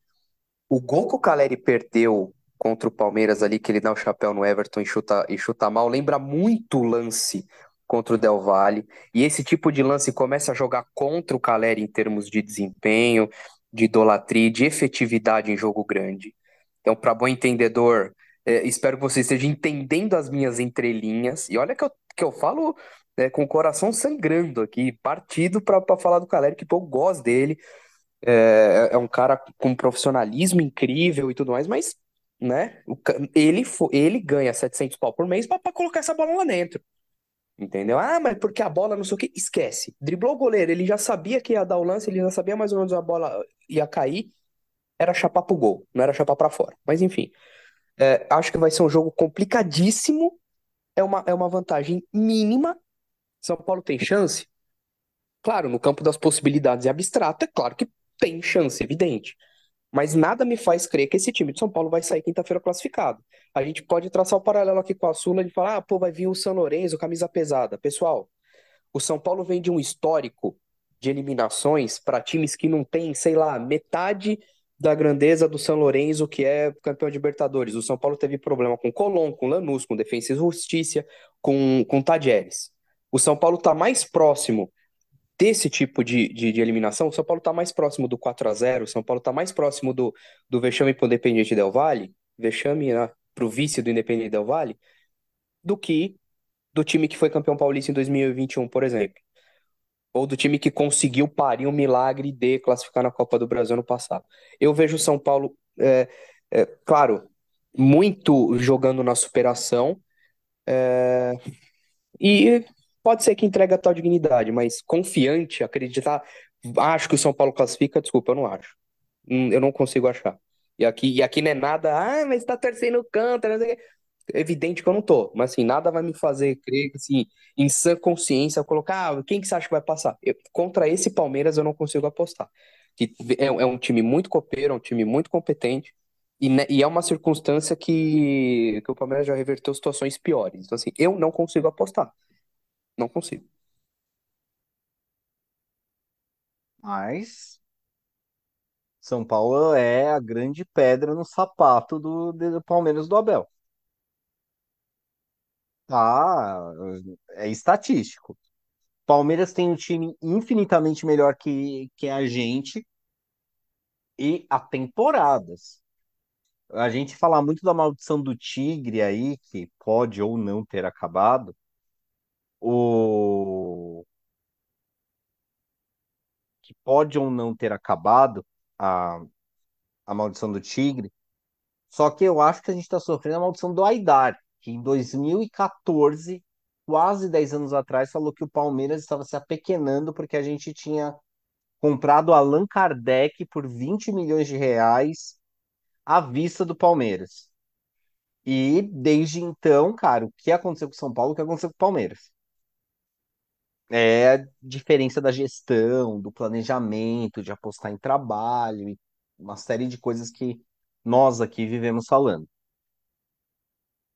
o gol que o Caleri perdeu contra o Palmeiras ali, que ele dá o chapéu no Everton e chuta, e chuta mal, lembra muito o lance contra o Del Valle. E esse tipo de lance começa a jogar contra o Caleri em termos de desempenho, de idolatria, de efetividade em jogo grande. Então, para bom entendedor, é, espero que você esteja entendendo as minhas entrelinhas. E olha que eu, que eu falo né, com o coração sangrando aqui, partido para falar do Caleri, que pô, eu gosto dele. É, é um cara com profissionalismo incrível e tudo mais, mas, né, ele, ele ganha 700 pau por mês para colocar essa bola lá dentro. Entendeu? Ah, mas porque a bola não sei o que, esquece. Driblou o goleiro, ele já sabia que ia dar o lance, ele já sabia mais ou menos a bola ia cair, era chapar pro gol, não era chapar pra fora. Mas enfim, é, acho que vai ser um jogo complicadíssimo, é uma, é uma vantagem mínima. São Paulo tem chance? Claro, no campo das possibilidades e abstrato, é claro que tem chance, evidente. Mas nada me faz crer que esse time de São Paulo vai sair quinta-feira classificado. A gente pode traçar o paralelo aqui com a Sula e falar, ah, pô, vai vir o São Lourenço, camisa pesada. Pessoal, o São Paulo vem de um histórico de eliminações para times que não têm, sei lá, metade da grandeza do São Lourenço, que é campeão de Libertadores. O São Paulo teve problema com Colón, com Lanús, com Defensa e Justiça, com, com Tajeres. O São Paulo está mais próximo desse tipo de, de, de eliminação. O São Paulo está mais próximo do 4 a 0 o São Paulo está mais próximo do, do vexame para o Independiente Del Valle, vexame né, para o vice do Independiente Del Valle, do que do time que foi campeão paulista em 2021, por exemplo. Ou do time que conseguiu parir um milagre de classificar na Copa do Brasil ano passado. Eu vejo o São Paulo, é, é, claro, muito jogando na superação. É, e pode ser que entregue a tal dignidade, mas confiante, acreditar, acho que o São Paulo classifica, desculpa, eu não acho. Hum, Eu não consigo achar. E aqui, e aqui não é nada, ah, mas tá torcendo o canto, não sei o quê. É evidente que eu não tô, mas assim, nada vai me fazer crer assim, em sã consciência, colocar, ah, quem que você acha que vai passar? Eu- contra esse Palmeiras eu não consigo apostar. Que é, é um time muito copeiro, é um time muito competente, e, né, e é uma circunstância que, que o Palmeiras já reverteu situações piores. Então, assim, eu não consigo apostar. Não consigo. Mas São Paulo é a grande pedra no sapato do, do Palmeiras do Abel. Tá, é estatístico. Palmeiras tem um time infinitamente melhor que, que a gente e há temporadas. A gente fala muito da maldição do Tigre aí, que pode ou não ter acabado. O que pode ou não ter acabado a, a maldição do Tigre. Só que eu acho que a gente está sofrendo a maldição do Aidar, que em 2014, quase 10 anos atrás, falou que o Palmeiras estava se apequenando porque a gente tinha comprado Allan Kardec por 20 milhões de reais à vista do Palmeiras. E desde então, cara, o que aconteceu com o São Paulo, o que aconteceu com o Palmeiras? É a diferença da gestão, do planejamento, de apostar em trabalho e uma série de coisas que nós aqui vivemos falando.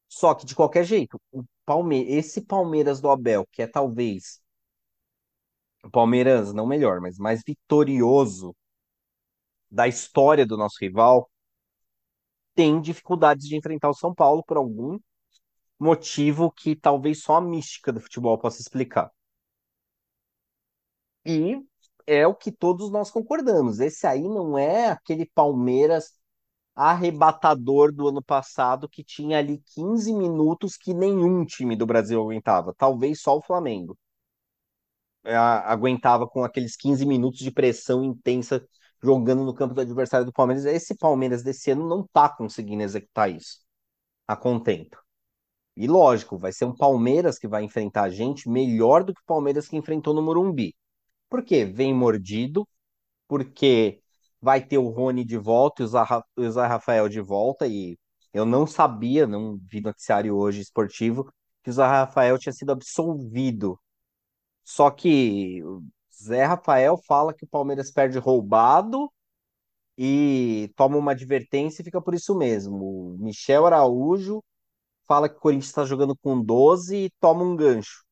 Só que de qualquer jeito, o Palme esse Palmeiras do Abel, que é talvez o Palmeiras, não melhor, mas mais vitorioso da história do nosso rival, tem dificuldades de enfrentar o São Paulo por algum motivo que talvez só a mística do futebol possa explicar. E é o que todos nós concordamos. Esse aí não é aquele Palmeiras arrebatador do ano passado que tinha ali 15 minutos que nenhum time do Brasil aguentava, talvez só o Flamengo. É, aguentava com aqueles 15 minutos de pressão intensa jogando no campo do adversário do Palmeiras. Esse Palmeiras desse ano não tá conseguindo executar isso a contento. E lógico, vai ser um Palmeiras que vai enfrentar a gente melhor do que o Palmeiras que enfrentou no Morumbi. Por quê? Vem mordido, porque vai ter o Rony de volta e o Zé Rafael de volta. E eu não sabia, não vi noticiário hoje esportivo, que o Zé Rafael tinha sido absolvido. Só que o Zé Rafael fala que o Palmeiras perde roubado e toma uma advertência e fica por isso mesmo. O Michel Araújo fala que o Corinthians está jogando com 12 e toma um gancho.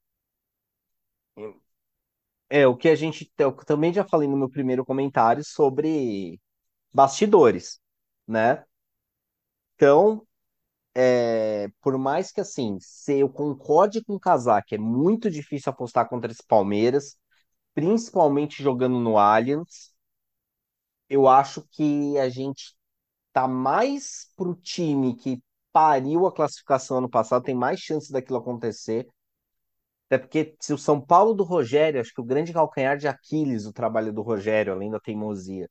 É, o que a gente. Eu também já falei no meu primeiro comentário sobre bastidores, né? Então, é, por mais que assim, se eu concorde com o Casac, é muito difícil apostar contra esse Palmeiras, principalmente jogando no Allianz. Eu acho que a gente tá mais pro time que pariu a classificação ano passado, tem mais chance daquilo acontecer Até porque se o São Paulo do Rogério, acho que o grande calcanhar de Aquiles, o trabalho do Rogério, além da teimosia,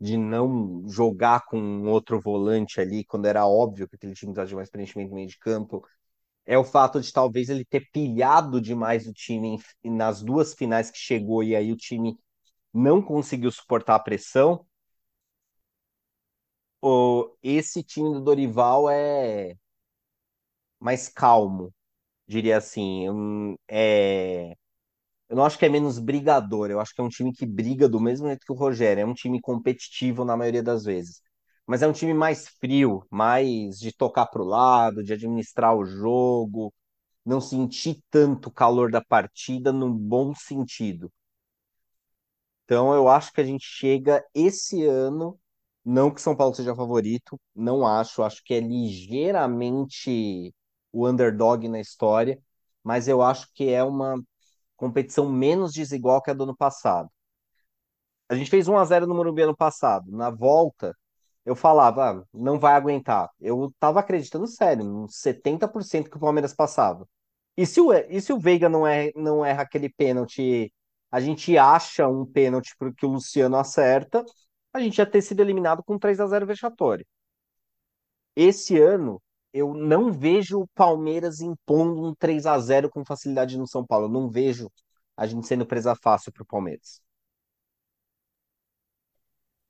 de não jogar com um outro volante ali, quando era óbvio que aquele time precisava de mais preenchimento no meio de campo, é o fato de talvez ele ter pilhado demais o time em, nas duas finais que chegou e aí o time não conseguiu suportar a pressão. O, esse time do Dorival é mais calmo, diria assim. Um, é, eu não acho que é menos brigador, eu acho que é um time que briga do mesmo jeito que o Rogério. É um time competitivo na maioria das vezes. Mas é um time mais frio, mais de tocar para o lado, de administrar o jogo, não sentir tanto o calor da partida no bom sentido. Então eu acho que a gente chega esse ano, não que São Paulo seja favorito, não acho, acho que é ligeiramente o underdog na história, mas eu acho que é uma competição menos desigual que a do ano passado. A gente fez 1 a 0 no Morumbi ano passado. Na volta, eu falava, ah, não vai aguentar. Eu tava acreditando sério, uns 70% que o Palmeiras passava. E se o, e se o Veiga não, é, não erra aquele pênalti, a gente acha um pênalti porque o Luciano acerta, a gente ia ter sido eliminado com 3 a 0 vexatório. Esse ano, eu não vejo o Palmeiras impondo um 3 a 0 com facilidade no São Paulo. Eu não vejo a gente sendo presa fácil para o Palmeiras.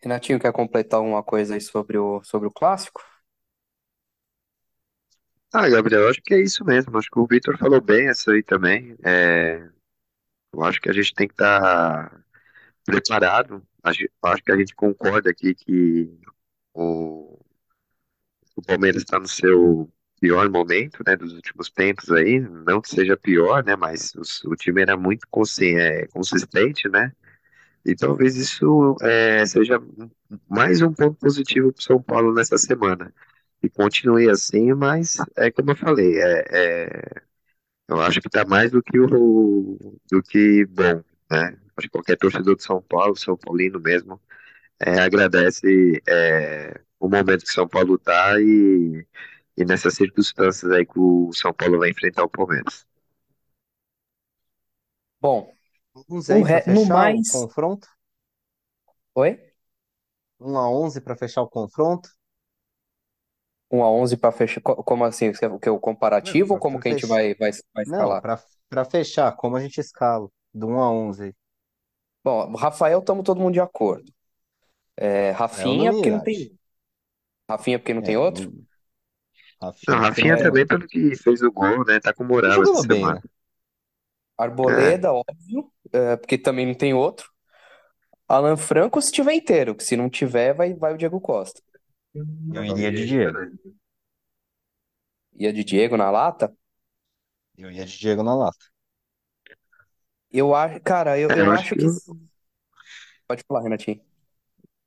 Renatinho, quer completar alguma coisa aí sobre o, sobre o clássico? Ah, Gabriel, acho que é isso mesmo. Acho que o Vitor falou bem essa aí também. É, eu acho que a gente tem que estar preparado. Acho, acho que a gente concorda aqui que o, o Palmeiras está no seu pior momento, né, dos últimos tempos aí. Não que seja pior, né, mas o, o time era muito é, consistente, né? E talvez isso é, seja mais um ponto positivo para o São Paulo nessa semana. E continue assim, mas é como eu falei, é, é- eu acho que está mais do que o do que bom, né? Acho que qualquer torcedor de São Paulo, São Paulino mesmo, é, agradece é, o momento que São Paulo está e, e nessas circunstâncias aí que o São Paulo vai enfrentar o Palmeiras. Bom, Vamos o aí para re- no fechar o mais. confronto? Oi? 1 a 11 para fechar o confronto? 1 a 11 para fechar. co- Como assim? O que, o Não, comparativo ou como que a gente fechar. vai, vai, vai Não, escalar? para para fechar, como a gente escala? Do 1 a 11. Bom, o Rafael, estamos todo mundo de acordo. É, É Rafinha, porque não tem. Rafinha, porque não tem É, outro? hum, Não, Rafinha, não Rafinha tem É, também, outro. pelo que fez o gol, né? Tá com moral essa bem, semana. né? É. Arboleda, óbvio, é, porque também não tem outro. Alan Franco, se tiver inteiro, que se não tiver, vai, vai o Diego Costa. Eu iria de Diego. E a de Diego na lata? Eu ia de Diego na lata. Eu acho, cara, eu, É, eu eu acho acho que. que. Pode falar, Renatinho.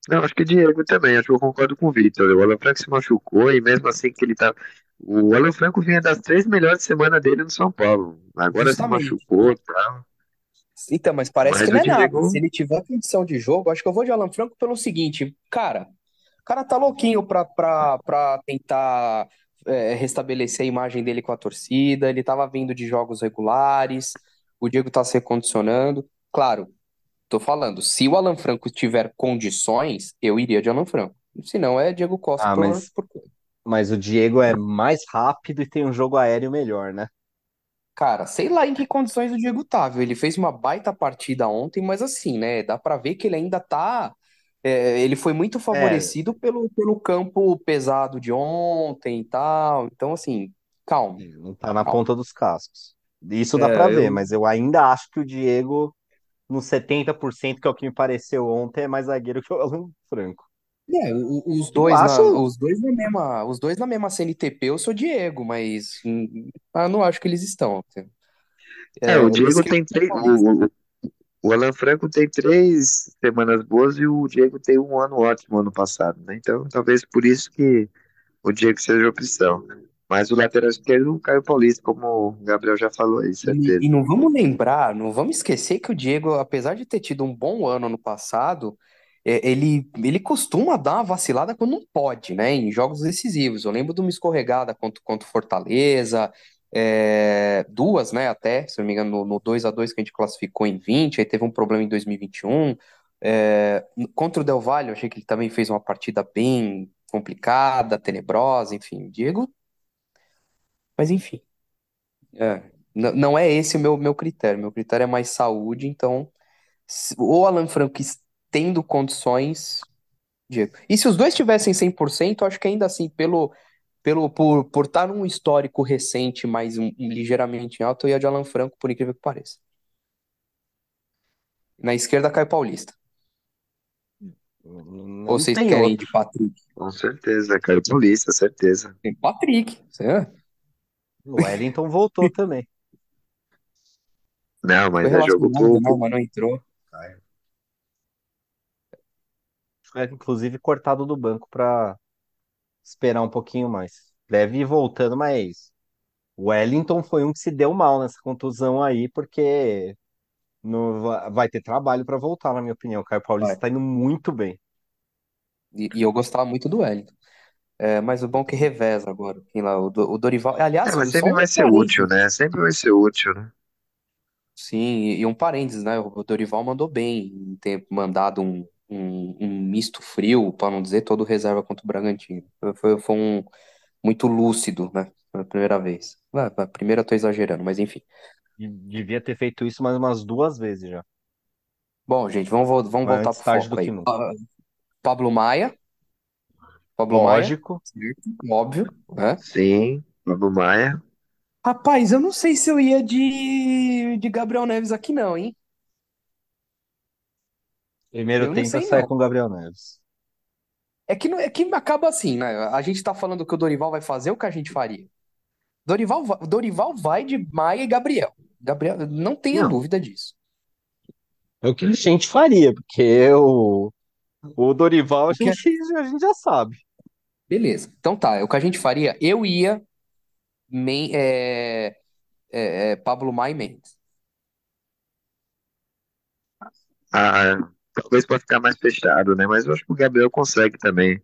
Não, acho que o Diego também, acho que eu concordo com o Vitor. O Alan Franco se machucou e mesmo assim que ele tá. O Alan Franco vinha das três melhores semanas dele no São Paulo. Agora se Justamente. machucou e tal. Então, mas parece Mas que não é nada. Diego. Se ele tiver condição de jogo, acho que eu vou de Alan Franco pelo seguinte, cara, o cara tá louquinho pra, pra, pra tentar é, restabelecer a imagem dele com a torcida, ele tava vindo de jogos regulares, o Diego tá se recondicionando. Claro, tô falando, se o Alan Franco tiver condições, eu iria de Alan Franco. Se não, é Diego Costa Ah, por, mas, por... mas o Diego é mais rápido e tem um jogo aéreo melhor, né? Cara, sei lá em que condições o Diego tá, viu? Ele fez uma baita partida ontem, mas assim, né? Dá pra ver que ele ainda tá. é, ele foi muito É, favorecido pelo, pelo campo pesado de ontem e tal. Então, assim, calma, não tá na calma. ponta dos cascos. Isso dá É, pra ver, eu. mas eu ainda acho que o Diego, no 70%, que é o que me pareceu ontem, é mais zagueiro que o (laughs) Alan Franco. É, os dois na, os dois na mesma, os dois na mesma CNTP, eu sou Diego, mas hum, eu não acho que eles estão. É, É, o Diego tem do três. O, o, o Alan Franco tem três semanas boas e o Diego tem um ano ótimo ano passado, né? Então, talvez por isso que o Diego seja a opção. Mas o lateral esquerdo, o Caio Paulista, como o Gabriel já falou aí, E, certeza. e não vamos lembrar, não vamos esquecer que o Diego, apesar de ter tido um bom ano no passado, é, ele, ele costuma dar uma vacilada quando não pode, né? Em jogos decisivos. Eu lembro de uma escorregada contra, contra o Fortaleza, é, duas, né, até, se não me engano, no, no 2 a 2 que a gente classificou em 20, aí teve um problema em 2021. É, contra o Del Valle, eu achei que ele também fez uma partida bem complicada, tenebrosa, enfim, Diego. Mas enfim, é, n- não é esse o meu, meu critério. Meu critério é mais saúde, então, se- o Alan Franco es- tendo condições, Diego. E se os dois tivessem 100%, eu acho que ainda assim, pelo, pelo, por, por estar num histórico recente, mais um, um ligeiramente alto, eu ia de Alan Franco, por incrível que pareça. Na esquerda, Caio Paulista. Não, Ou não vocês tem querem ir de outro. Patrick? Com certeza, Caio Paulista, certeza. Tem Patrick. é. O Wellington voltou também. Não, mas é jogo pro, não, mas não entrou. Foi, inclusive cortado do banco para esperar um pouquinho mais. Deve ir voltando, mas o Wellington foi um que se deu mal nessa contusão aí, porque não va- vai ter trabalho para voltar, na minha opinião. O Caio Paulista está indo muito bem. E, e eu gostava muito do Wellington. É, mas o bom é que reveza agora. Lá, o, o Dorival. É, Aliás, mas só sempre um vai ser útil, né? Sempre vai ser útil, né? Sim, e, e um parênteses, né? O Dorival mandou bem em ter mandado um, um, um misto frio, para não dizer todo reserva contra o Bragantino. Foi, foi, um muito lúcido, né? Pela primeira vez. Ah, a primeira eu tô exagerando, mas enfim. Devia ter feito isso mais umas duas vezes já. Bom, gente, vamos, vamos Mas voltar antes pro tarde foco que aí. nunca. Pa- Pablo Maia. Pablo Maia, Lógico. certo? Óbvio, né? Sim, Pablo Maia. Rapaz, eu não sei se eu ia de, de Gabriel Neves aqui, não, hein? Primeiro Eu não sei, sair não. com o Gabriel Neves. É que, não- é que acaba assim, né? A gente tá falando que o Dorival vai fazer o que a gente faria. Dorival, va- Dorival vai de Maia e Gabriel. Gabriel, não tenha Não, dúvida disso. É o que a gente faria, porque o, o Dorival a que gente, a gente já sabe. Beleza. Então tá, o que a gente faria. Eu ia Men- é, é, é, Pablo Maia e Mendes. ah, talvez para ficar mais fechado, né? Mas eu acho que o Gabriel consegue também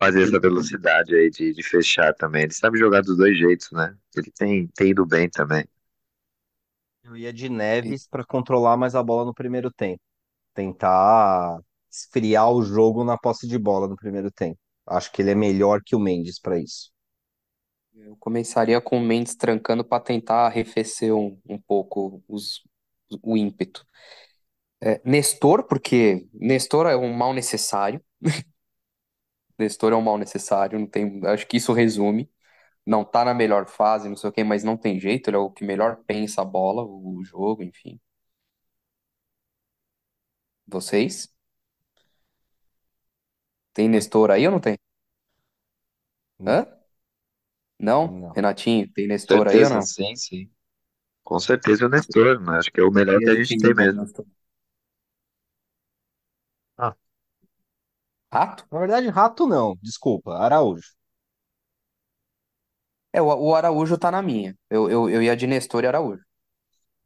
fazer essa velocidade aí de, de fechar também. Ele sabe jogar dos dois jeitos, né? Ele tem, tem ido bem também. Eu ia de Neves para controlar mais a bola no primeiro tempo. Tentar esfriar o jogo na posse de bola no primeiro tempo. Acho que ele é melhor que o Mendes para isso. Eu começaria com o Mendes trancando para tentar arrefecer um, um pouco os, o ímpeto. É, Nestor, porque Nestor é um mal necessário. (laughs) Nestor é um mal necessário, não tem, acho que isso resume. Não tá na melhor fase, não sei o quê, mas não tem jeito, ele é o que melhor pensa a bola, o jogo, enfim. Vocês? Tem Nestor aí ou não tem? Hã? Não? Não. Renatinho, tem Nestor aí ou Certeza, não? sim, sim. Com certeza o Nestor, mas acho que é o melhor que a gente quem tem mesmo. Nestor? Ah, Rato? na verdade, Rato não. Desculpa, Araújo. É, o, o Araújo tá na minha. Eu, eu, eu ia de Nestor e Araújo.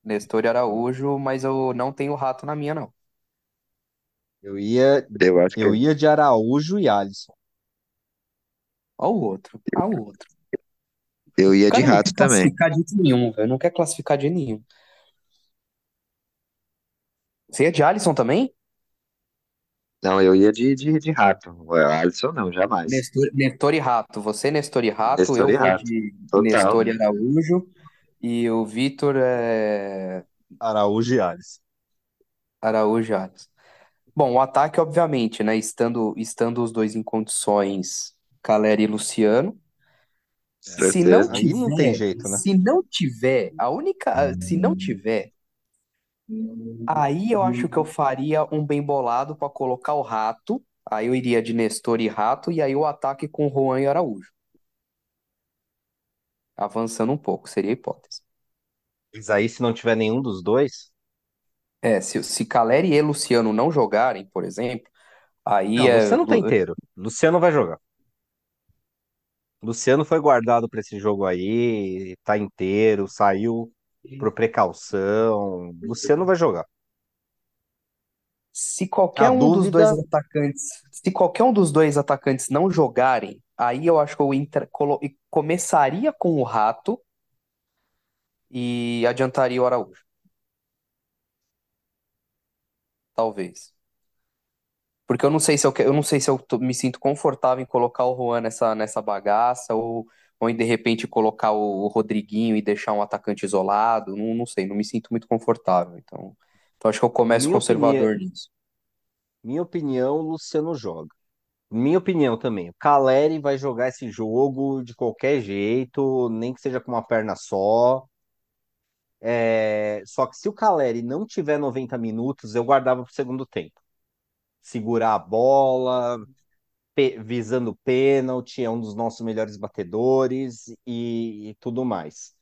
Nestor e Araújo, mas eu não tenho Rato na minha, não. Eu ia, Eu acho que eu ia de Araújo e Alisson. Ó o outro, ó o outro. eu O ia de cara não rato também. classificar de jeito nenhum, velho. Não quer classificar de jeito nenhum. Você ia de Alisson também? Não, eu ia de, de, de rato. Alisson não, jamais. Nestor, Nestor e Rato. Você, Nestor e Rato. Nestor Eu e vou rato. de Total. Nestor e Araújo. E o Vitor é Araújo e Alisson. Araújo e Alisson. Bom, o ataque, obviamente, né? Estando, estando os dois em condições, Caleri e Luciano. Se não Certeza. Aí não tem tiver, jeito, né? se não tiver, a única, se não tiver, aí eu acho que eu faria um bem bolado para colocar o Rato. Aí eu iria de Nestor e Rato e aí o ataque com Juan e Araújo. Avançando um pouco, seria a hipótese. Mas aí, se não tiver nenhum dos dois. É, se, se Caleri e Luciano não jogarem, por exemplo, aí Não, é. Luciano tá inteiro. Luciano vai jogar. Luciano foi guardado para esse jogo aí, tá inteiro, saiu por precaução. Luciano vai jogar. Se qualquer A um dos dois dúvida, atacantes, se qualquer um dos dois atacantes não jogarem, aí eu acho que eu inter- começaria com o Rato e adiantaria o Araújo, talvez. Porque eu não sei se eu, que- eu não sei se eu tô- me sinto confortável em colocar o Juan nessa, nessa bagaça ou, ou em de repente colocar o, o Rodriguinho e deixar um atacante isolado. Não, não sei, não me sinto muito confortável. Então, então acho que eu começo Minha opinião, conservador nisso. minha opinião, o Luciano joga. Minha opinião também. O Caleri vai jogar esse jogo de qualquer jeito, nem que seja com uma perna só. É, Só que se o Caleri não tiver 90 minutos, eu guardava para o segundo tempo. Segurar a bola, pe- visando pênalti, é um dos nossos melhores batedores e, e tudo mais.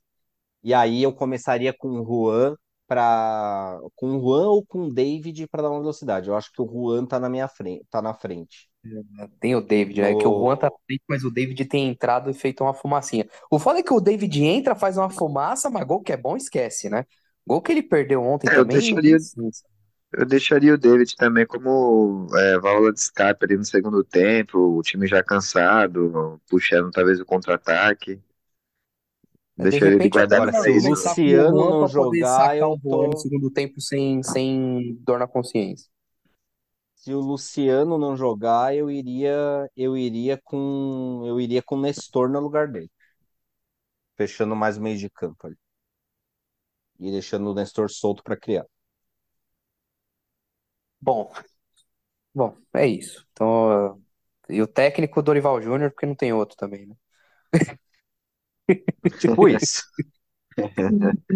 E aí eu começaria com o Juan para com o Juan ou com o David para dar uma velocidade. Eu acho que o Juan tá na minha frente, tá na frente. Tem o David, né? Que o Juan tá frente, mas o David tem entrado e feito uma fumacinha. O foda é que o David entra, faz uma fumaça, mas gol que é bom, esquece, né? Gol que ele perdeu ontem É, eu também, deixaria, sim. eu deixaria o David também como é, válvula de escape ali no segundo tempo, o time já cansado, puxando talvez o contra-ataque. De Deixaria ele repente até guardado Agora, para se o isso. começar com o Luciano não jogar, o eu Juan no tô. segundo tempo sem, sem dor na consciência. Se o Luciano não jogar, eu iria, eu iria com, eu iria com o Nestor no lugar dele, fechando mais meio de campo ali e deixando o Nestor solto para criar. Bom, bom, é isso. Então, e o técnico Dorival Júnior, porque não tem outro também, né? (laughs) Tipo isso. (laughs)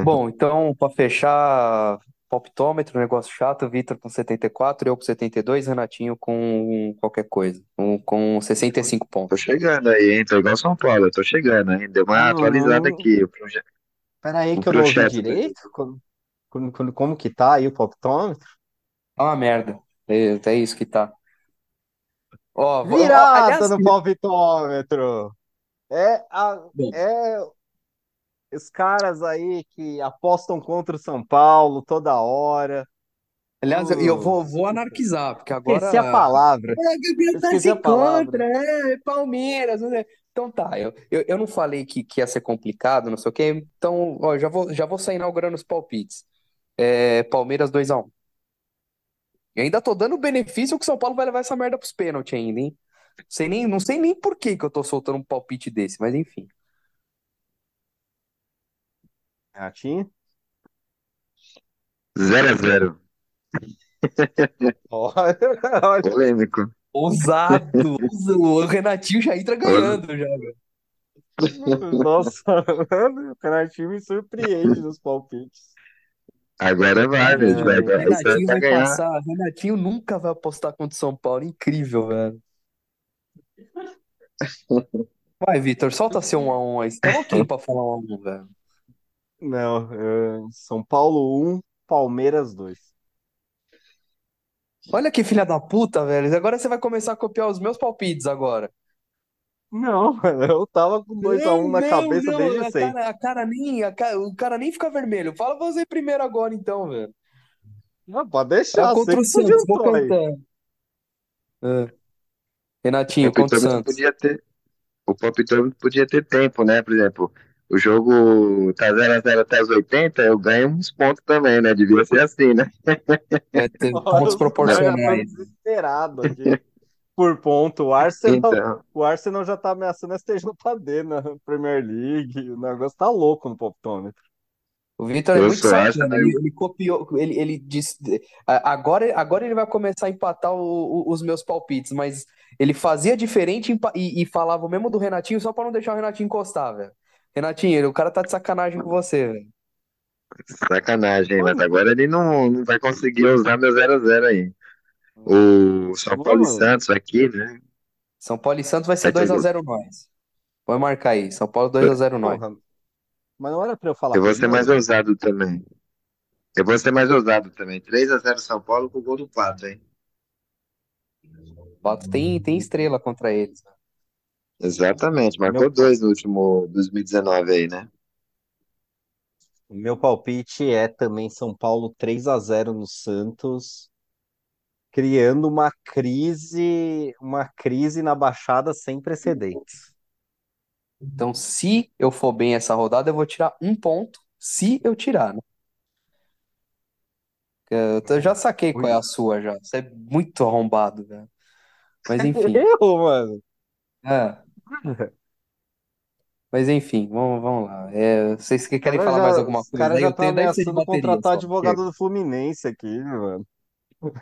Bom, então, para fechar, palpitômetro, negócio chato, Vitor com 74, eu com 72, Renatinho com qualquer coisa, com, com 65 Tô pontos. chegando aí, hein? Tô igual São Paulo, eu tô chegando, hein? Deu uma atualizada aqui. O, proje peraí que eu não ouvi direito. Como, como, como como que tá aí o palpitômetro? Ah, uma merda. É, é isso que tá. Ó, vou- ó, Virada aliás, no palpitômetro. É, a, bom, é os caras aí que apostam contra o São Paulo toda hora. aliás, eu, eu vou, vou anarquizar, porque Esqueci a agora palavra. É, Gabriel tá se contra, é, Palmeiras. não sei. Então tá, eu, eu, eu não falei que, que ia ser complicado, não sei o quê. Então, ó, já vou, já vou sair inaugurando os palpites. É, Palmeiras 2x1. E ainda tô dando benefício que o São Paulo vai levar essa merda pros pênaltis ainda, hein? Sei nem, não sei nem por que que eu tô soltando um palpite desse, mas enfim. Ratinho? 0x0. Olha, olha. Polêmico. (laughs) Ousado! O Renatinho já entra ganhando já. Nossa, mano, o Renatinho me surpreende nos palpites. Agora vai, velho. Gente vai, Renatinho vai ganhar. passar. Renatinho nunca vai apostar contra o São Paulo. Incrível, velho. (laughs) Vai, Vitor, solta seu 1x1 aí. Você tá louquinho pra falar 1x1, velho. Não, é, São Paulo 1, Palmeiras 2. Olha que filha da puta, velho. Agora você vai começar a copiar os meus palpites agora. Não, mano, (laughs) eu tava com 2x1 Não, na não, cabeça não. desde A sempre. cara, a cara nem, a cara- o cara nem fica vermelho. Fala você primeiro agora, então, velho. Não, pode É deixar, contra você o que se Santos, vou adiantou aí. cantando. É. O Renatinho, contra o palpitômetro Santos. podia ter, o palpitômetro podia ter tempo, né? Por exemplo, o jogo tá 0x0 até os 80, eu ganho uns pontos também, né? Devia ser assim, né? É Olha, pontos proporcionais. desesperados aqui por ponto. O Arsenal, Então, o Arsenal já tá ameaçando STJD na Premier League. O negócio tá louco no palpitômetro. O Vitor é muito sou sacana, Arsenal, ele, ele copiou, ele, ele disse, agora, agora ele vai começar a empatar o- o- os meus palpites, mas ele fazia diferente e, e falava o mesmo do Renatinho só pra não deixar o Renatinho encostar, velho. Renatinho, o cara tá de sacanagem com você, velho. sacanagem, mas agora ele não, não vai conseguir usar meu 0x0 aí. O São Paulo e Mano, Santos aqui, né? São Paulo e Santos vai ser Vai ter jogo. 2x0 nós. Pode marcar aí, São Paulo 2x0 nós. porra, mas não era pra eu falar Eu vou ser mais primeiro? ousado também. Eu vou ser mais ousado também. 3x0 São Paulo com o gol do Pato, hein? O Pato tem, tem estrela contra eles. Exatamente, Meu, marcou dois no último 2019 aí, né? o meu palpite é também São Paulo 3 a 0 no Santos, criando uma crise, uma crise na Baixada sem precedentes. Então, se eu for bem essa rodada, eu vou tirar um ponto. Se eu tirar, né? Eu já saquei qual é a sua já. Você é muito arrombado, velho. Mas enfim. (laughs) Eu, mano. É, (laughs) mas enfim, vamos, vamos lá. É, vocês que querem caras falar mais já, alguma os coisa cara aí? já Eu estão tenho 10 de ameaçando bateria contratar só. advogado Chega. do Fluminense aqui, mano.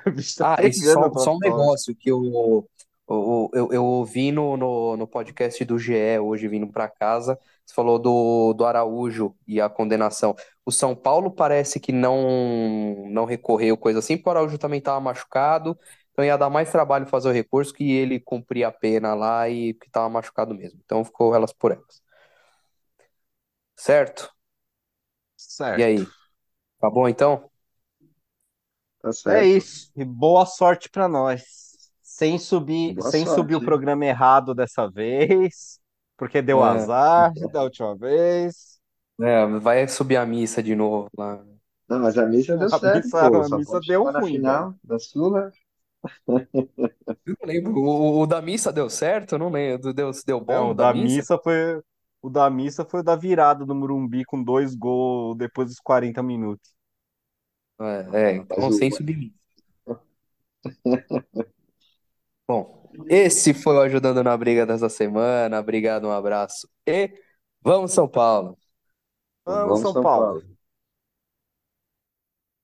O (laughs) bicho tá Ah, e pegando só, só um negócio que eu, eu, eu, eu ouvi no, no, no podcast do GE hoje vindo para casa. Você falou do, do Araújo e a condenação. O São Paulo parece que não, não recorreu, coisa assim, porque o Araújo também estava machucado. Então ia dar mais trabalho fazer o recurso que ele cumprir a pena lá e que estava machucado mesmo. Então ficou elas por elas. Certo? E Certo. aí? Tá bom então? Tá É certo. isso. E boa sorte pra nós. Sem subir, Boa sem subir o sorte. programa errado dessa vez, porque deu É, azar da última vez. é, vai subir a missa de novo lá. Não, mas a missa deu A certo, missa, pô. a missa deu na ruim, velho. final da Sula. Eu não lembro. O, o da missa deu certo? Eu não lembro. Deu, deu bom Não, o da da missa? missa foi o da missa foi o da virada do Morumbi com dois gols depois dos 40 minutos. É, é, Mas então sem subir. Bom, esse foi o Ajudando na Briga dessa semana. Obrigado, um abraço e vamos, São Paulo! Vamos, vamos São São Paulo. Paulo.